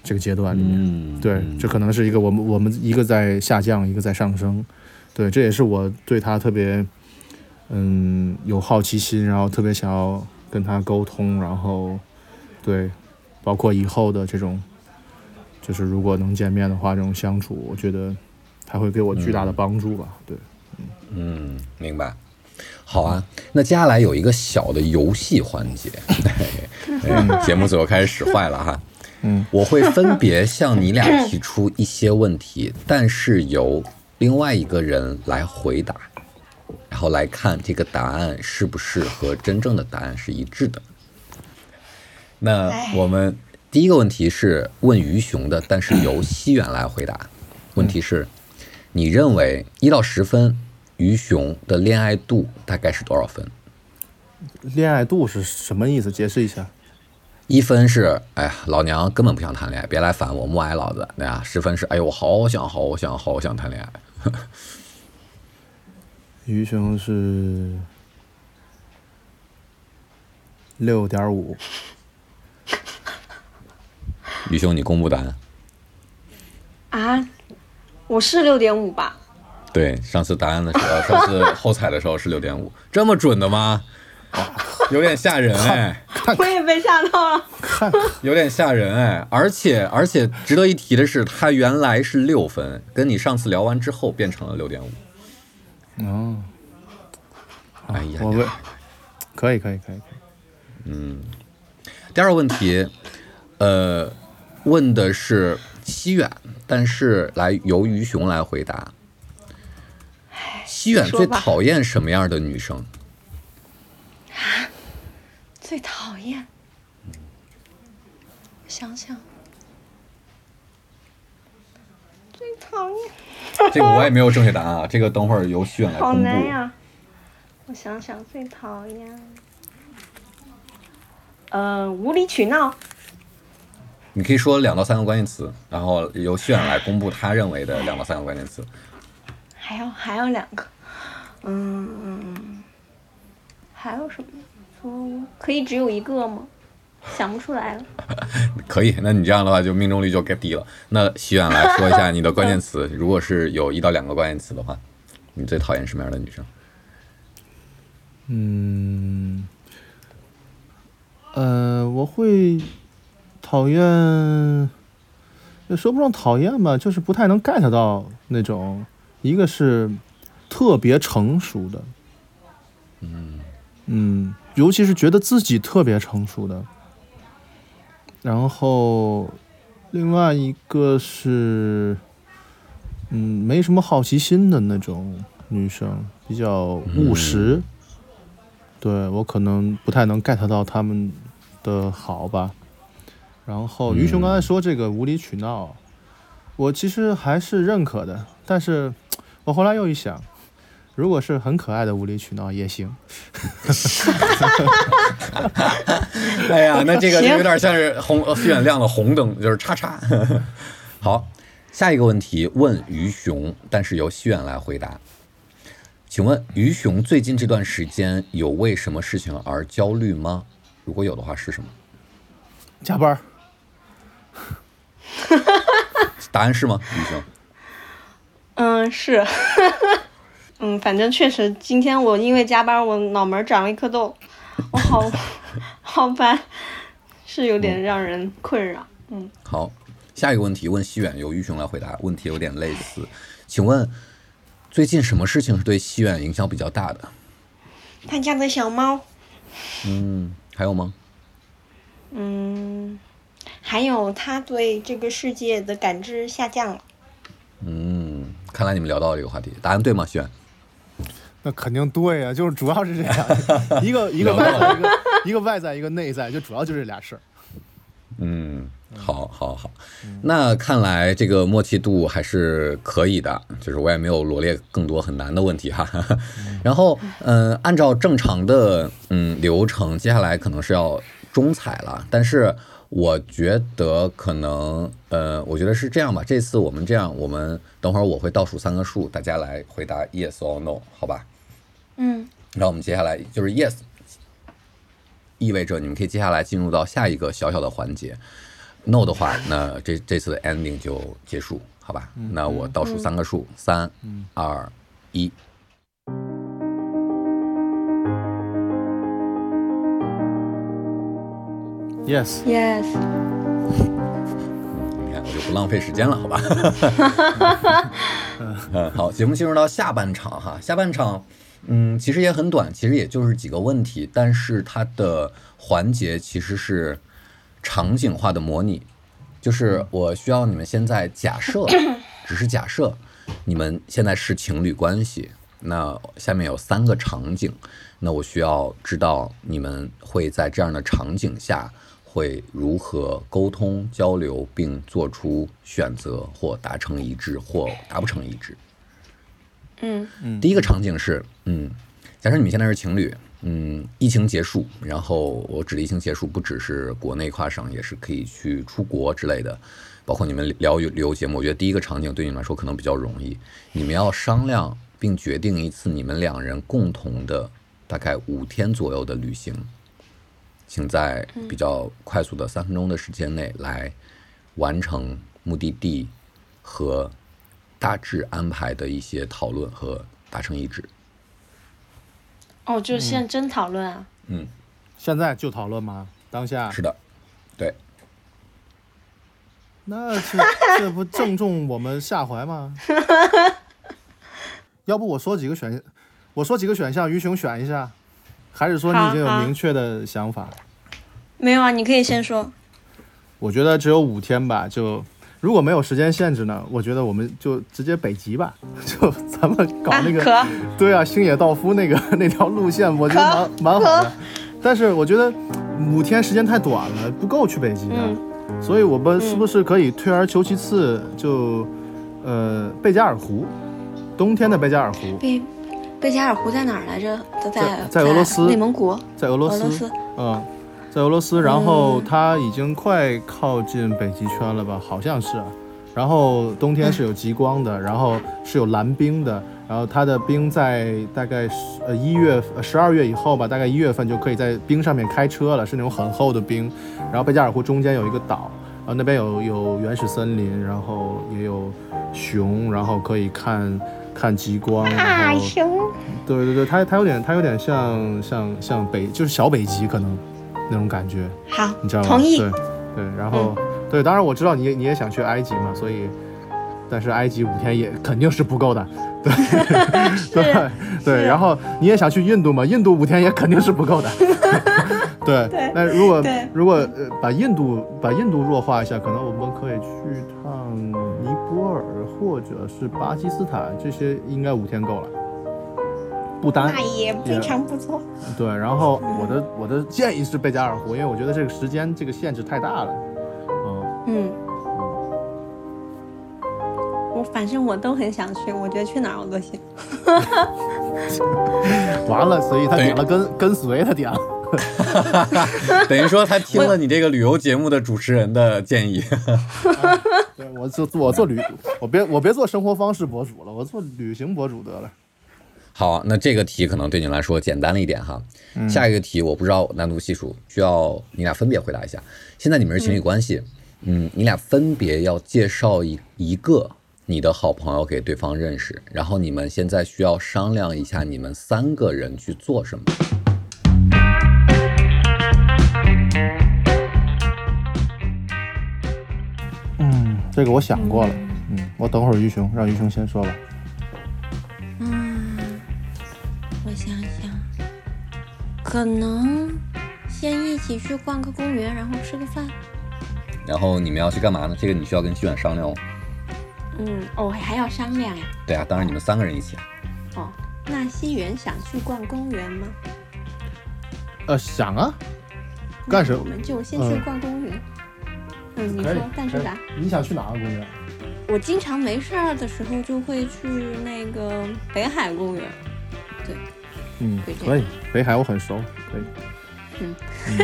这个阶段里面。嗯，对，这可能是一个我们我们一个在下降，一个在上升。对，这也是我对他特别，嗯，有好奇心，然后特别想要跟他沟通，然后，对，包括以后的这种，就是如果能见面的话，这种相处，我觉得他会给我巨大的帮助吧。对，嗯，明白。好啊，那接下来有一个小的游戏环节，嗯节目组又开始使坏了哈。嗯，我会分别向你俩提出一些问题，但是由另外一个人来回答，然后来看这个答案是不是和真正的答案是一致的。那我们第一个问题是问于熊的，但是由西远来回答。问题是，你认为一到十分，于熊的恋爱度大概是多少分？恋爱度是什么意思？解释一下。一分是，哎呀，老娘根本不想谈恋爱，别来烦我，默哀老子。对呀，十分是，哎呦，我好想好想好想谈恋爱。于熊是六点五，于兄，你公布答案。啊，我是六点五吧？对，上次答案的时候，上次后采的时候是六点五，这么准的吗？有点吓人哎，我也被吓到了。有点吓人哎，而且而且值得一提的是，他原来是六分，跟你上次聊完之后变成了六点五。哦，哎呀我问可以可以可以可以。嗯，第二个问题，呃，问的是西远，但是来由于熊来回答。西远最讨厌什么样的女生？啊最讨厌，想想，最讨厌，这个我也没有正确答案啊，这个等会儿由西远来好公布。难呀！我想想，最讨厌，呃，无理取闹，你可以说两到三个关键词，然后由西远来公布他认为的两到三个关键词。还有还有两个，嗯嗯，还有什么？嗯，可以只有一个吗？想不出来了。可以，那你这样的话就命中率就该低了。那西远来说一下你的关键词，如果是有一到两个关键词的话，你最讨厌什么样的女生？嗯，呃，我会讨厌，也说不上讨厌吧，就是不太能 get 到那种，一个是特别成熟的，嗯嗯尤其是觉得自己特别成熟的，然后另外一个是，嗯，没什么好奇心的那种女生，比较务实。对我可能不太能 get 到他们的好吧。然后于雄刚才说这个无理取闹，我其实还是认可的，但是我后来又一想，如果是很可爱的无理取闹也行。哎呀，那这个就有点像是红远亮的红灯，就是叉叉。好，下一个问题问于雄，但是由西远来回答。请问于雄最近这段时间有为什么事情而焦虑吗？如果有的话是什么？加班儿，答案是吗？于雄，嗯，是，嗯，反正确实，今天我因为加班，我脑门长了一颗痘，我好好烦，是有点让人困扰。嗯，好，下一个问题问西远，由于雄来回答。问题有点类似，请问最近什么事情是对西远影响比较大的？他家的小猫，嗯，还有吗？嗯，还有他对这个世界的感知下降了。嗯，看来你们聊到了这个话题，答案对吗？西远？那肯定对呀、就是主要是这样，一个一个外在，一个一个外在，一个内在，就主要就这俩事儿。嗯，好，好，好。那看来这个默契度还是可以的，就是我也没有罗列更多很难的问题哈。然后，嗯、按照正常的嗯流程，接下来可能是要中彩了，但是我觉得可能，呃，我觉得是这样吧。这次我们这样，我们等会儿我会倒数三个数，大家来回答 yes or no，好吧？嗯，然后我们接下来就是 yes，意味着你们可以接下来进入到下一个小小的环节。no 的话，那这这次的 ending 就结束，好吧？那我倒数三个数，三、二、一。Yes，Yes，你看，我就不浪费时间了，好吧？嗯，好，节目进入到下半场哈，下半场，嗯，其实也很短，其实也就是几个问题，但是它的环节其实是场景化的模拟，就是我需要你们现在假设，只是假设，你们现在是情侣关系，那下面有三个场景，那我需要知道你们会在这样的场景下会如何沟通交流，并做出选择或达成一致或达不成一致。嗯。第一个场景是，嗯，假设你们现在是情侣，嗯，疫情结束，然后我指的疫情结束不只是国内跨省，也是可以去出国之类的，包括你们聊旅游节目，我觉得第一个场景对你们来说可能比较容易，你们要商量并决定一次你们两人共同的大概五天左右的旅行，请在比较快速的三分钟的时间内来完成目的地和大致安排的一些讨论和达成一致。哦，就现在真讨论啊？嗯，现在就讨论吗？当下是的，对，那这这不正中我们下怀吗？要不我说几个选，我说几个选项，于雄选一下。还是说你已经有明确的想法？没有啊，你可以先说。我觉得只有五天吧，就如果没有时间限制呢，我觉得我们就直接北极吧，就咱们搞那个，啊、对啊，星野道夫那个 那条路线，我觉得蛮蛮好的。但是我觉得五天时间太短了，不够去北极的，嗯、所以我们是不是可以退而求其次，就呃贝加尔湖，冬天的贝加尔湖。贝贝加尔湖在哪儿来着？都在在俄罗斯，内蒙古，在俄罗斯，俄罗斯，嗯。在俄罗斯，然后它已经快靠近北极圈了吧？好像是。然后冬天是有极光的，然后是有蓝冰的，然后它的冰在大概呃一月十二月以后吧，大概一月份就可以在冰上面开车了，是那种很厚的冰。然后贝加尔湖中间有一个岛，然后那边有有原始森林，然后也有熊，然后可以看看极光。啊，熊！对对对，它它有点它有点像像像北就是小北极可能。那种感觉，好，你知道吗？同意。对对，然后、嗯、对，当然我知道你你也想去埃及嘛，所以，但是埃及五天也肯定是不够的，对 对对，然后你也想去印度嘛，印度五天也肯定是不够的，对。那如果如果呃把印度把印度弱化一下，可能我们可以去趟尼泊尔或者是巴基斯坦，这些应该五天够了。不丹那也非常不错。对，然后我的我的建议是贝加尔湖，因为我觉得这个时间这个限制太大了。嗯嗯，我反正我都很想去，我觉得去哪儿我都行。完了，所以他点了跟跟随，他点了。等于说他听了你这个旅游节目的主持人的建议。啊、对，我做我做旅，我别我别做生活方式博主了，我做旅行博主得了。好，那这个题可能对你来说简单了一点哈。嗯、下一个题我不知道难度系数，需要你俩分别回答一下。现在你们是情侣关系，嗯，嗯你俩分别要介绍一一个你的好朋友给对方认识，然后你们现在需要商量一下你们三个人去做什么。嗯，这个我想过了，嗯，我等会儿于雄，让于雄先说吧。可能先一起去逛个公园，然后吃个饭。然后你们要去干嘛呢？这个你需要跟西远商量哦。嗯，哦，还要商量呀？对啊，当然你们三个人一起。哦，那西远想去逛公园吗？呃，想啊。干什么？我们就先去逛公园。嗯，你说干什啥？你想去哪个公园？我经常没事儿的时候就会去那个北海公园。对。嗯，可以，北海我很熟，可以。嗯嗯，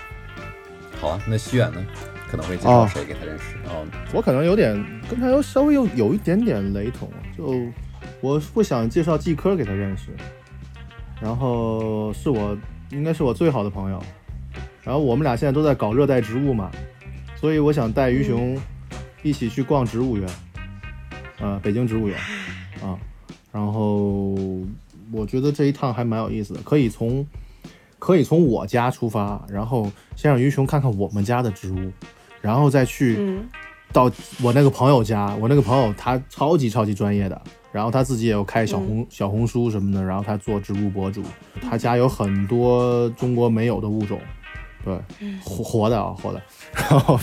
好啊，那西远呢？可能会介绍谁给他认识？然后、哦、我可能有点跟他有稍微有有一点点雷同，就我会想介绍季科给他认识，然后是我应该是我最好的朋友，然后我们俩现在都在搞热带植物嘛，所以我想带鱼熊一起去逛植物园，呃，北京植物园啊，然后。我觉得这一趟还蛮有意思的，可以从可以从我家出发，然后先让于雄看看我们家的植物，然后再去到我那个朋友家。我那个朋友他超级超级专业的，然后他自己也有开小红、嗯、小红书什么的，然后他做植物博主，他家有很多中国没有的物种，对，活活的啊活的，然后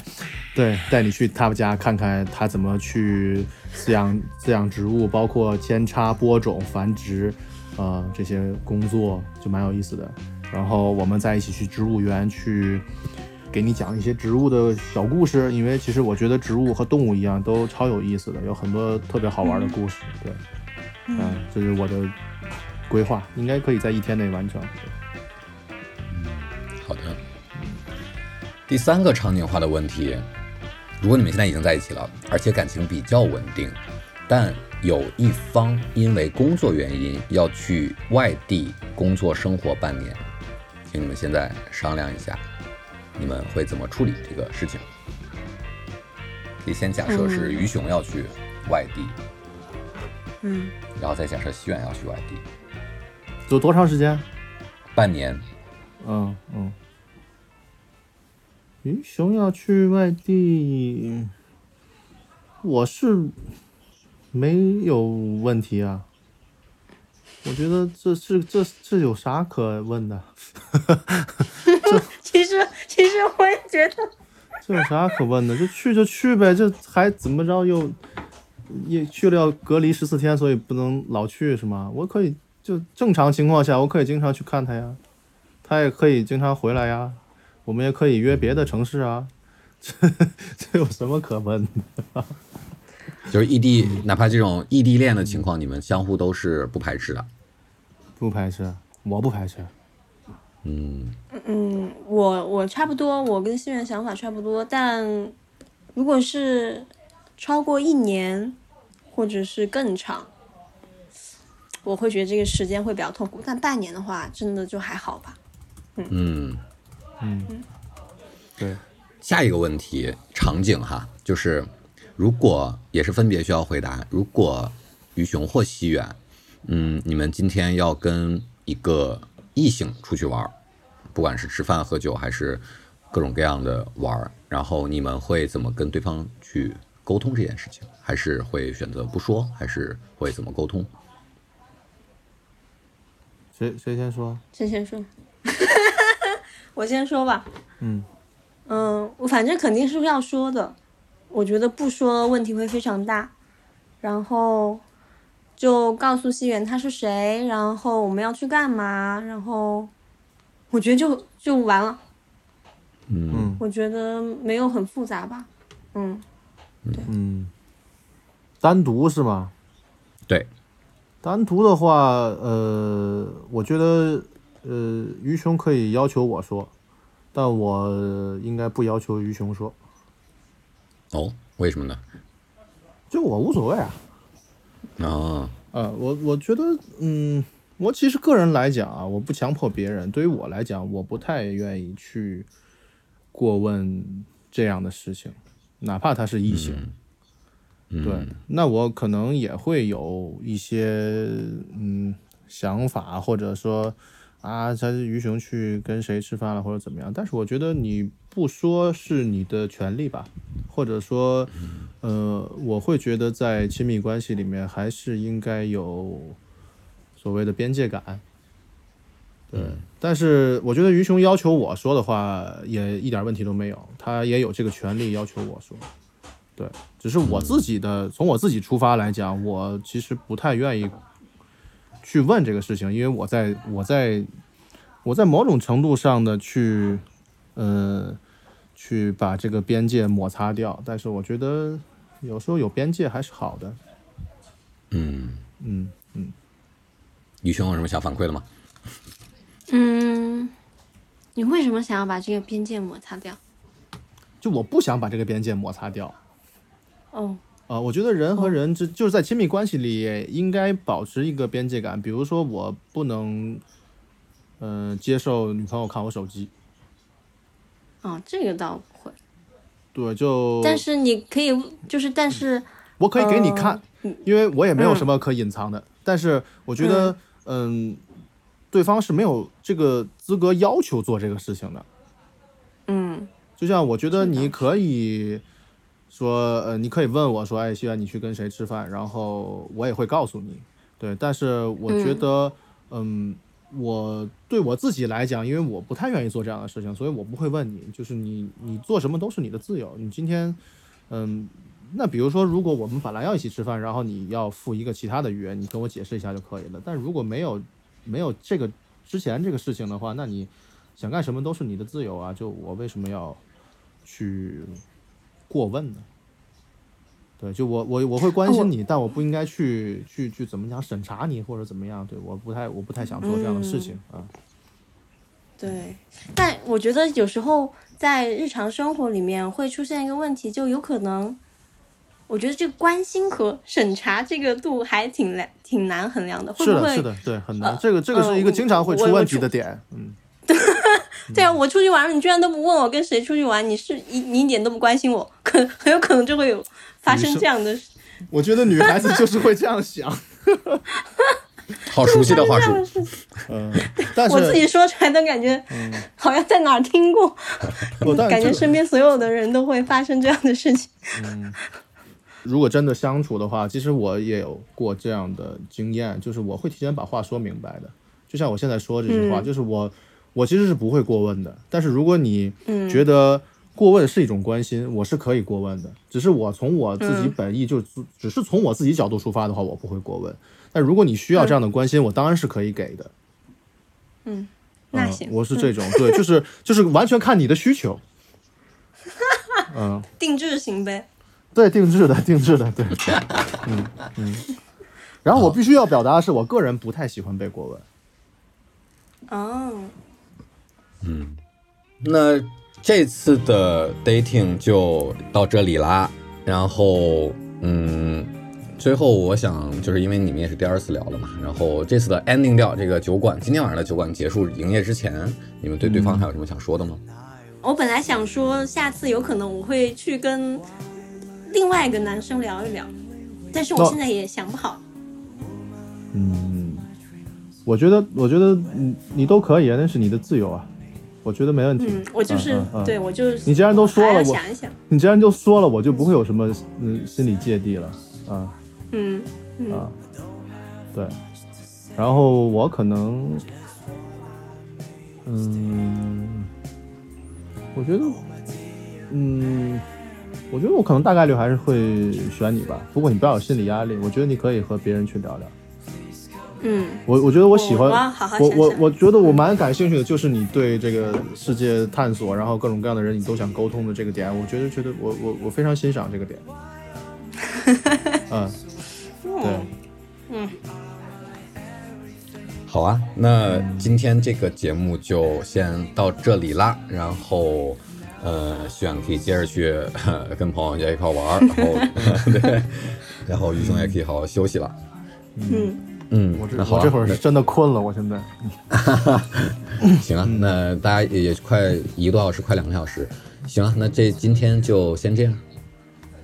对带你去他们家看看他怎么去饲养饲养植物，包括扦插、播种、繁殖。呃，这些工作就蛮有意思的。然后我们再一起去植物园去给你讲一些植物的小故事，因为其实我觉得植物和动物一样都超有意思的，有很多特别好玩的故事。对，嗯、呃，这是我的规划，应该可以在一天内完成。嗯，好的。第三个场景化的问题，如果你们现在已经在一起了，而且感情比较稳定，但有一方因为工作原因要去外地工作生活半年，请你们现在商量一下，你们会怎么处理这个事情？可以先假设是于雄要去外地，嗯，然后再假设西远要去外地，有多长时间？半年。嗯嗯。于雄要去外地，我是。没有问题啊，我觉得这是这这有啥可问的？其实其实我也觉得，这有啥可问的？就去就去呗，这还怎么着又也去了要隔离十四天，所以不能老去是吗？我可以就正常情况下，我可以经常去看他呀，他也可以经常回来呀，我们也可以约别的城市啊，这这有什么可问的？就是异地，哪怕这种异地恋的情况，你们相互都是不排斥的。不排斥，我不排斥。嗯，嗯，我我差不多，我跟新源想法差不多，但如果是超过一年，或者是更长，我会觉得这个时间会比较痛苦。但半年的话，真的就还好吧。嗯，嗯，对，下一个问题场景哈，就是如果也是分别需要回答，如果于雄或西远，嗯，你们今天要跟一个异性出去玩儿，不管是吃饭喝酒还是各种各样的玩儿，然后你们会怎么跟对方去沟通这件事情？还是会选择不说？还是会怎么沟通？谁谁先说？谁先说？我先说吧。嗯嗯，我反正肯定是要说的。我觉得不说问题会非常大。然后就告诉西元他是谁，然后我们要去干嘛，然后我觉得就就完了。嗯嗯我觉得没有很复杂吧。嗯，嗯，单独是吗？对，单独的话，呃，我觉得，呃，于雄可以要求我说，但我应该不要求于雄说，哦，为什么呢？就我无所谓啊。啊，呃，我我觉得，嗯，我其实个人来讲啊，我不强迫别人。对于我来讲，我不太愿意去过问这样的事情，哪怕他是异性。嗯，对，那我可能也会有一些嗯想法，或者说啊，他于雄去跟谁吃饭了，或者怎么样。但是我觉得你不说是你的权利吧，或者说，呃，我会觉得在亲密关系里面还是应该有所谓的边界感。对，但是我觉得于雄要求我说的话，也一点问题都没有，他也有这个权利要求我说。对，只是我自己的，从我自己出发来讲，我其实不太愿意去问这个事情，因为我在我在我在某种程度上的去，呃，去把这个边界摩擦掉。但是我觉得有时候有边界还是好的。嗯，嗯嗯，于雄有什么想反馈的吗？嗯，你为什么想要把这个边界摩擦掉？就我不想把这个边界摩擦掉。哦，啊、我觉得人和人之、就是在亲密关系里应该保持一个边界感。比如说，我不能，嗯、接受女朋友看我手机。哦，这个倒不会。对，就但是你可以，就是但是，我可以给你看，嗯因为我也没有什么可隐藏的。但是我觉得，嗯对方是没有这个资格要求做这个事情的。嗯就像我觉得你可以说，呃，你可以问我说，哎，希望你去跟谁吃饭，然后我也会告诉你，对。但是我觉得，嗯我对我自己来讲，因为我不太愿意做这样的事情，所以我不会问你，就是你你做什么都是你的自由。你今天，嗯，那比如说，如果我们本来要一起吃饭，然后你要赴一个其他的约，你跟我解释一下就可以了。但如果没有没有这个之前这个事情的话，那你想干什么都是你的自由啊，就我为什么要去过问呢？对，就我我我会关心你，但我不应该去去去怎么讲审查你或者怎么样。对，我不太我不太想做这样的事情、啊。对。但我觉得有时候在日常生活里面会出现一个问题，就有可能，我觉得这个关心和审查这个度还挺难挺难衡量的，会不会？是的，是的，对，很难。呃这个这个是一个呃经常会出问题的点。嗯，对啊，我出去玩了，你居然都不问我跟谁出去玩，你是一你一点都不关心我，可很有可能就会有发生这样的事。我觉得女孩子就是会这样想。好熟悉的话术嗯，但是我自己说出来都感觉好像在哪儿听过，感觉身边所有的人都会发生这样的事情。如果真的相处的话，其实我也有过这样的经验，就是我会提前把话说明白的。就像我现在说这句话，嗯就是我我其实是不会过问的。但是如果你嗯觉得过问是一种关心，我是可以过问的。只是我从我自己嗯本意，就只只是从我自己角度出发的话，我不会过问。但如果你需要这样的关心，我当然是可以给的。嗯，那嗯行，我是这种，对，就是 就是完全看你的需求。嗯，定制型呗。对，定制的，定制的，对，嗯嗯。然后我必须要表达的是，我个人不太喜欢被过问。哦，那这次的 dating 就到这里啦。然后，嗯，最后我想就是因为你们也是第二次聊了嘛，然后这次的 ending 掉这个酒馆，今天晚上的酒馆结束营业之前，你们对对方还有什么想说的吗？我本来想说下次有可能我会去跟另外一个男生聊一聊，但是我哦现在也想不好。嗯，我觉得，我觉得你你都可以啊，那是你的自由啊，我觉得没问题。嗯，我就是、嗯嗯嗯对我就是你既然都说了我想一想。你既然都说了，我就不会有什么嗯心理芥蒂了啊嗯嗯啊，对。然后我可能，嗯，我觉得，嗯，我觉得我可能大概率还是会选你吧。不过你不要有心理压力，我觉得你可以和别人去聊聊。嗯我我觉得我喜欢我好好我我想想我觉得我蛮感兴趣的，就是你对这个世界探索，然后各种各样的人你都想沟通的这个点，我觉得觉得我我我非常欣赏这个点。嗯，对，嗯，好啊，那今天这个节目就先到这里啦。然后，呃，希望可以接着去跟朋友在一块玩儿，然后 对，然后于兄也可以好好休息了。嗯嗯，我这那好、啊，我这会儿是真的困了，我现在。那 行啊，那大家也也快一个多小时，快两个小时。行啊，那这今天就先这样。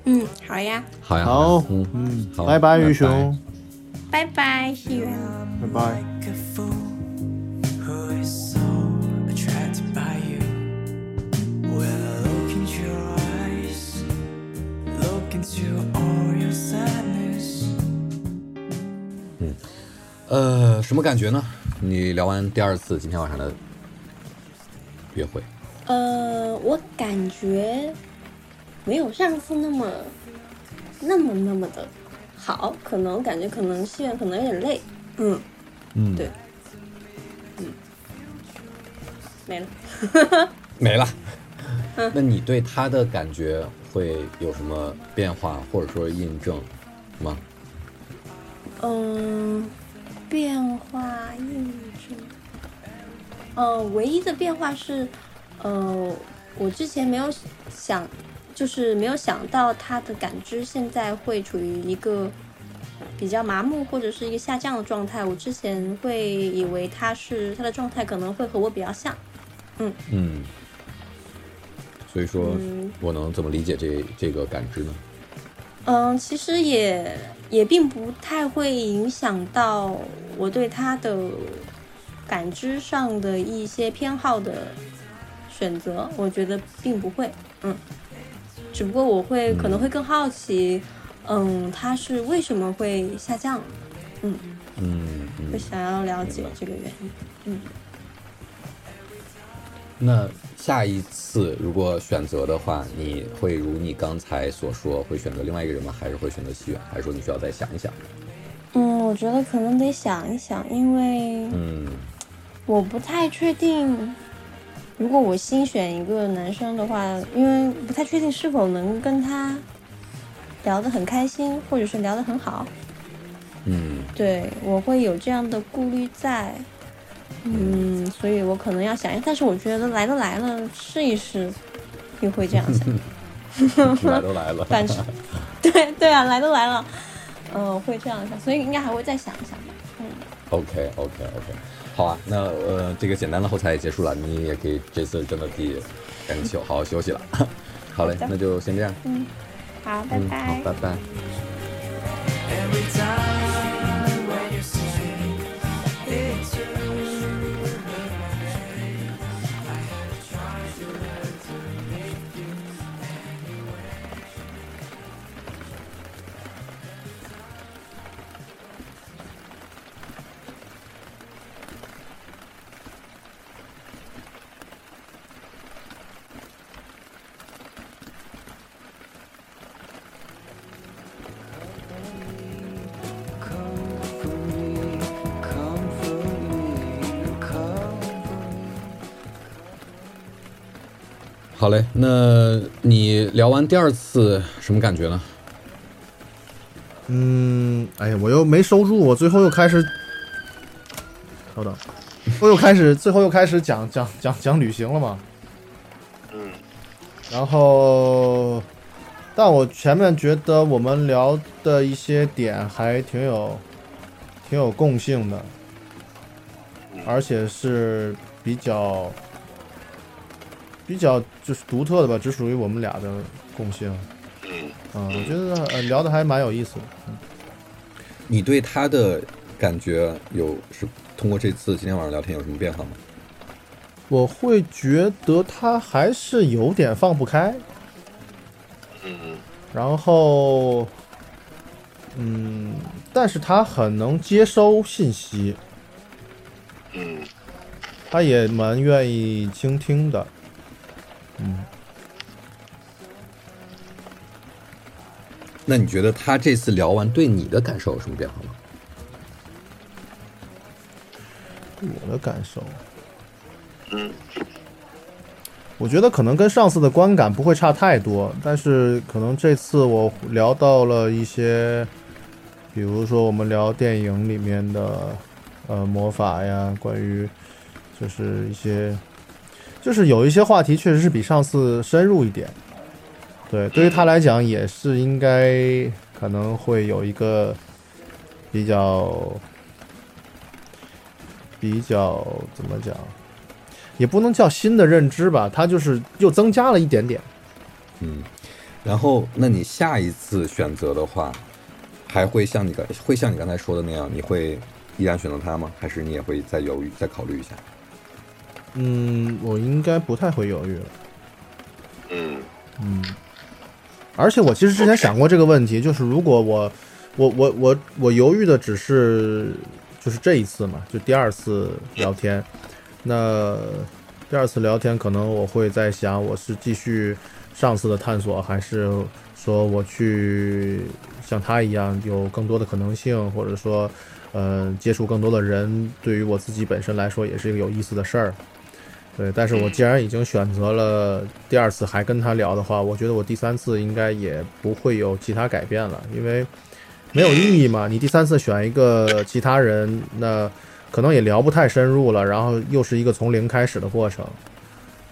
嗯，好呀，好呀，好呀，嗯，嗯，好拜拜，拜于兄，拜拜，西元。拜拜。like a fool who 呃，什么感觉呢？你聊完第二次今天晚上的约会，呃，我感觉没有上次那么那么那么的好，可能感觉可能西元可能有点累。嗯，嗯对，嗯，没了。没了。那你对他的感觉会有什么变化，或者说印证吗？嗯，变化印证。呃，唯一的变化是，呃，我之前没有想，就是没有想到他的感知现在会处于一个比较麻木或者是一个下降的状态。我之前会以为他是他的状态可能会和我比较像。嗯嗯，所以说嗯我能怎么理解这这个感知呢？嗯，其实也也并不太会影响到我对他的感知上的一些偏好的选择，我觉得并不会，嗯，只不过我会可能会更好奇，嗯，他是为什么会下降，嗯嗯会。想要了解这个原因。嗯那下一次如果选择的话，你会如你刚才所说，会选择另外一个人吗？还是会选择西远？还是说你需要再想一想？嗯，我觉得可能得想一想，因为嗯我不太确定，如果我新选一个男生的话，因为不太确定是否能跟他聊得很开心，或者是聊得很好。嗯对我会有这样的顾虑在，嗯，所以我可能要想一下。但是我觉得来都来了，试一试，也会这样想。来都来了，但是，对对啊，来都来了，嗯、会这样想，所以应该还会再想一想吧。嗯 OK OK OK，好啊，那呃，这个简单的后台也结束了，你也可以这次真的可以赶紧休好好休息了。好嘞，那就先这样，嗯好，拜嗯，拜。好，拜拜。Every time when you say 好嘞，那你聊完第二次什么感觉呢？嗯，哎呀，我又没收住，我最后又开始，稍等，我又开始，最后又开始讲讲讲讲旅行了嘛。嗯，然后，但我前面觉得我们聊的一些点还挺有挺有共性的，而且是比较比较就是独特的吧，只属于我们俩的共性。嗯。嗯，我觉得呃聊的还蛮有意思的。嗯。你对他的感觉有是通过这次今天晚上聊天有什么变化吗？我会觉得他还是有点放不开，嗯。然后，嗯，但是他很能接收信息，嗯。他也蛮愿意倾听的，嗯，那你觉得他这次聊完对你的感受有什么变化吗？我的感受，嗯。我觉得可能跟上次的观感不会差太多，但是可能这次我聊到了一些，比如说我们聊电影里面的呃魔法呀，关于就是一些，就是有一些话题确实是比上次深入一点。对，对于他来讲也是应该可能会有一个比较比较怎么讲？也不能叫新的认知吧，他就是又增加了一点点。嗯，然后那你下一次选择的话，还会像你刚会像你刚才说的那样，你会依然选择他吗？还是你也会再犹豫、再考虑一下？嗯，我应该不太会犹豫了。嗯嗯，而且我其实之前想过这个问题，就是如果我我我我我犹豫的只是就是这一次嘛，就第二次聊天，那第二次聊天可能我会在想，我是继续上次的探索，还是说我去像他一样有更多的可能性，或者说呃接触更多的人，对于我自己本身来说也是一个有意思的事儿。对，但是我既然已经选择了第二次还跟他聊的话，我觉得我第三次应该也不会有其他改变了，因为没有意义嘛。你第三次选一个其他人，那可能也聊不太深入了，然后又是一个从零开始的过程。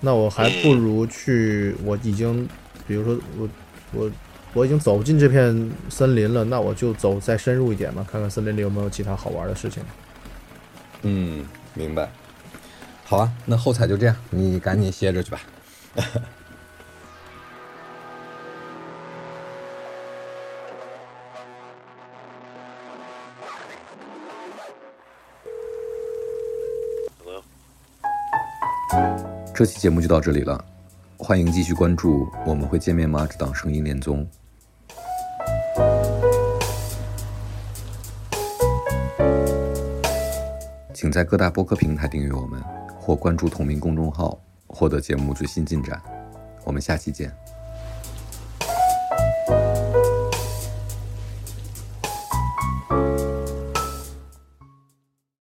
那我还不如去，我已经，比如说我我我已经走进这片森林了，那我就走再深入一点嘛，看看森林里有没有其他好玩的事情。嗯，明白。好啊，那后采就这样，你赶紧歇着去吧。这期节目就到这里了，欢迎继续关注《我们会见面吗》这档声音恋综。请在各大播客平台订阅我们，或关注同名公众号，获得节目最新进展。我们下期见。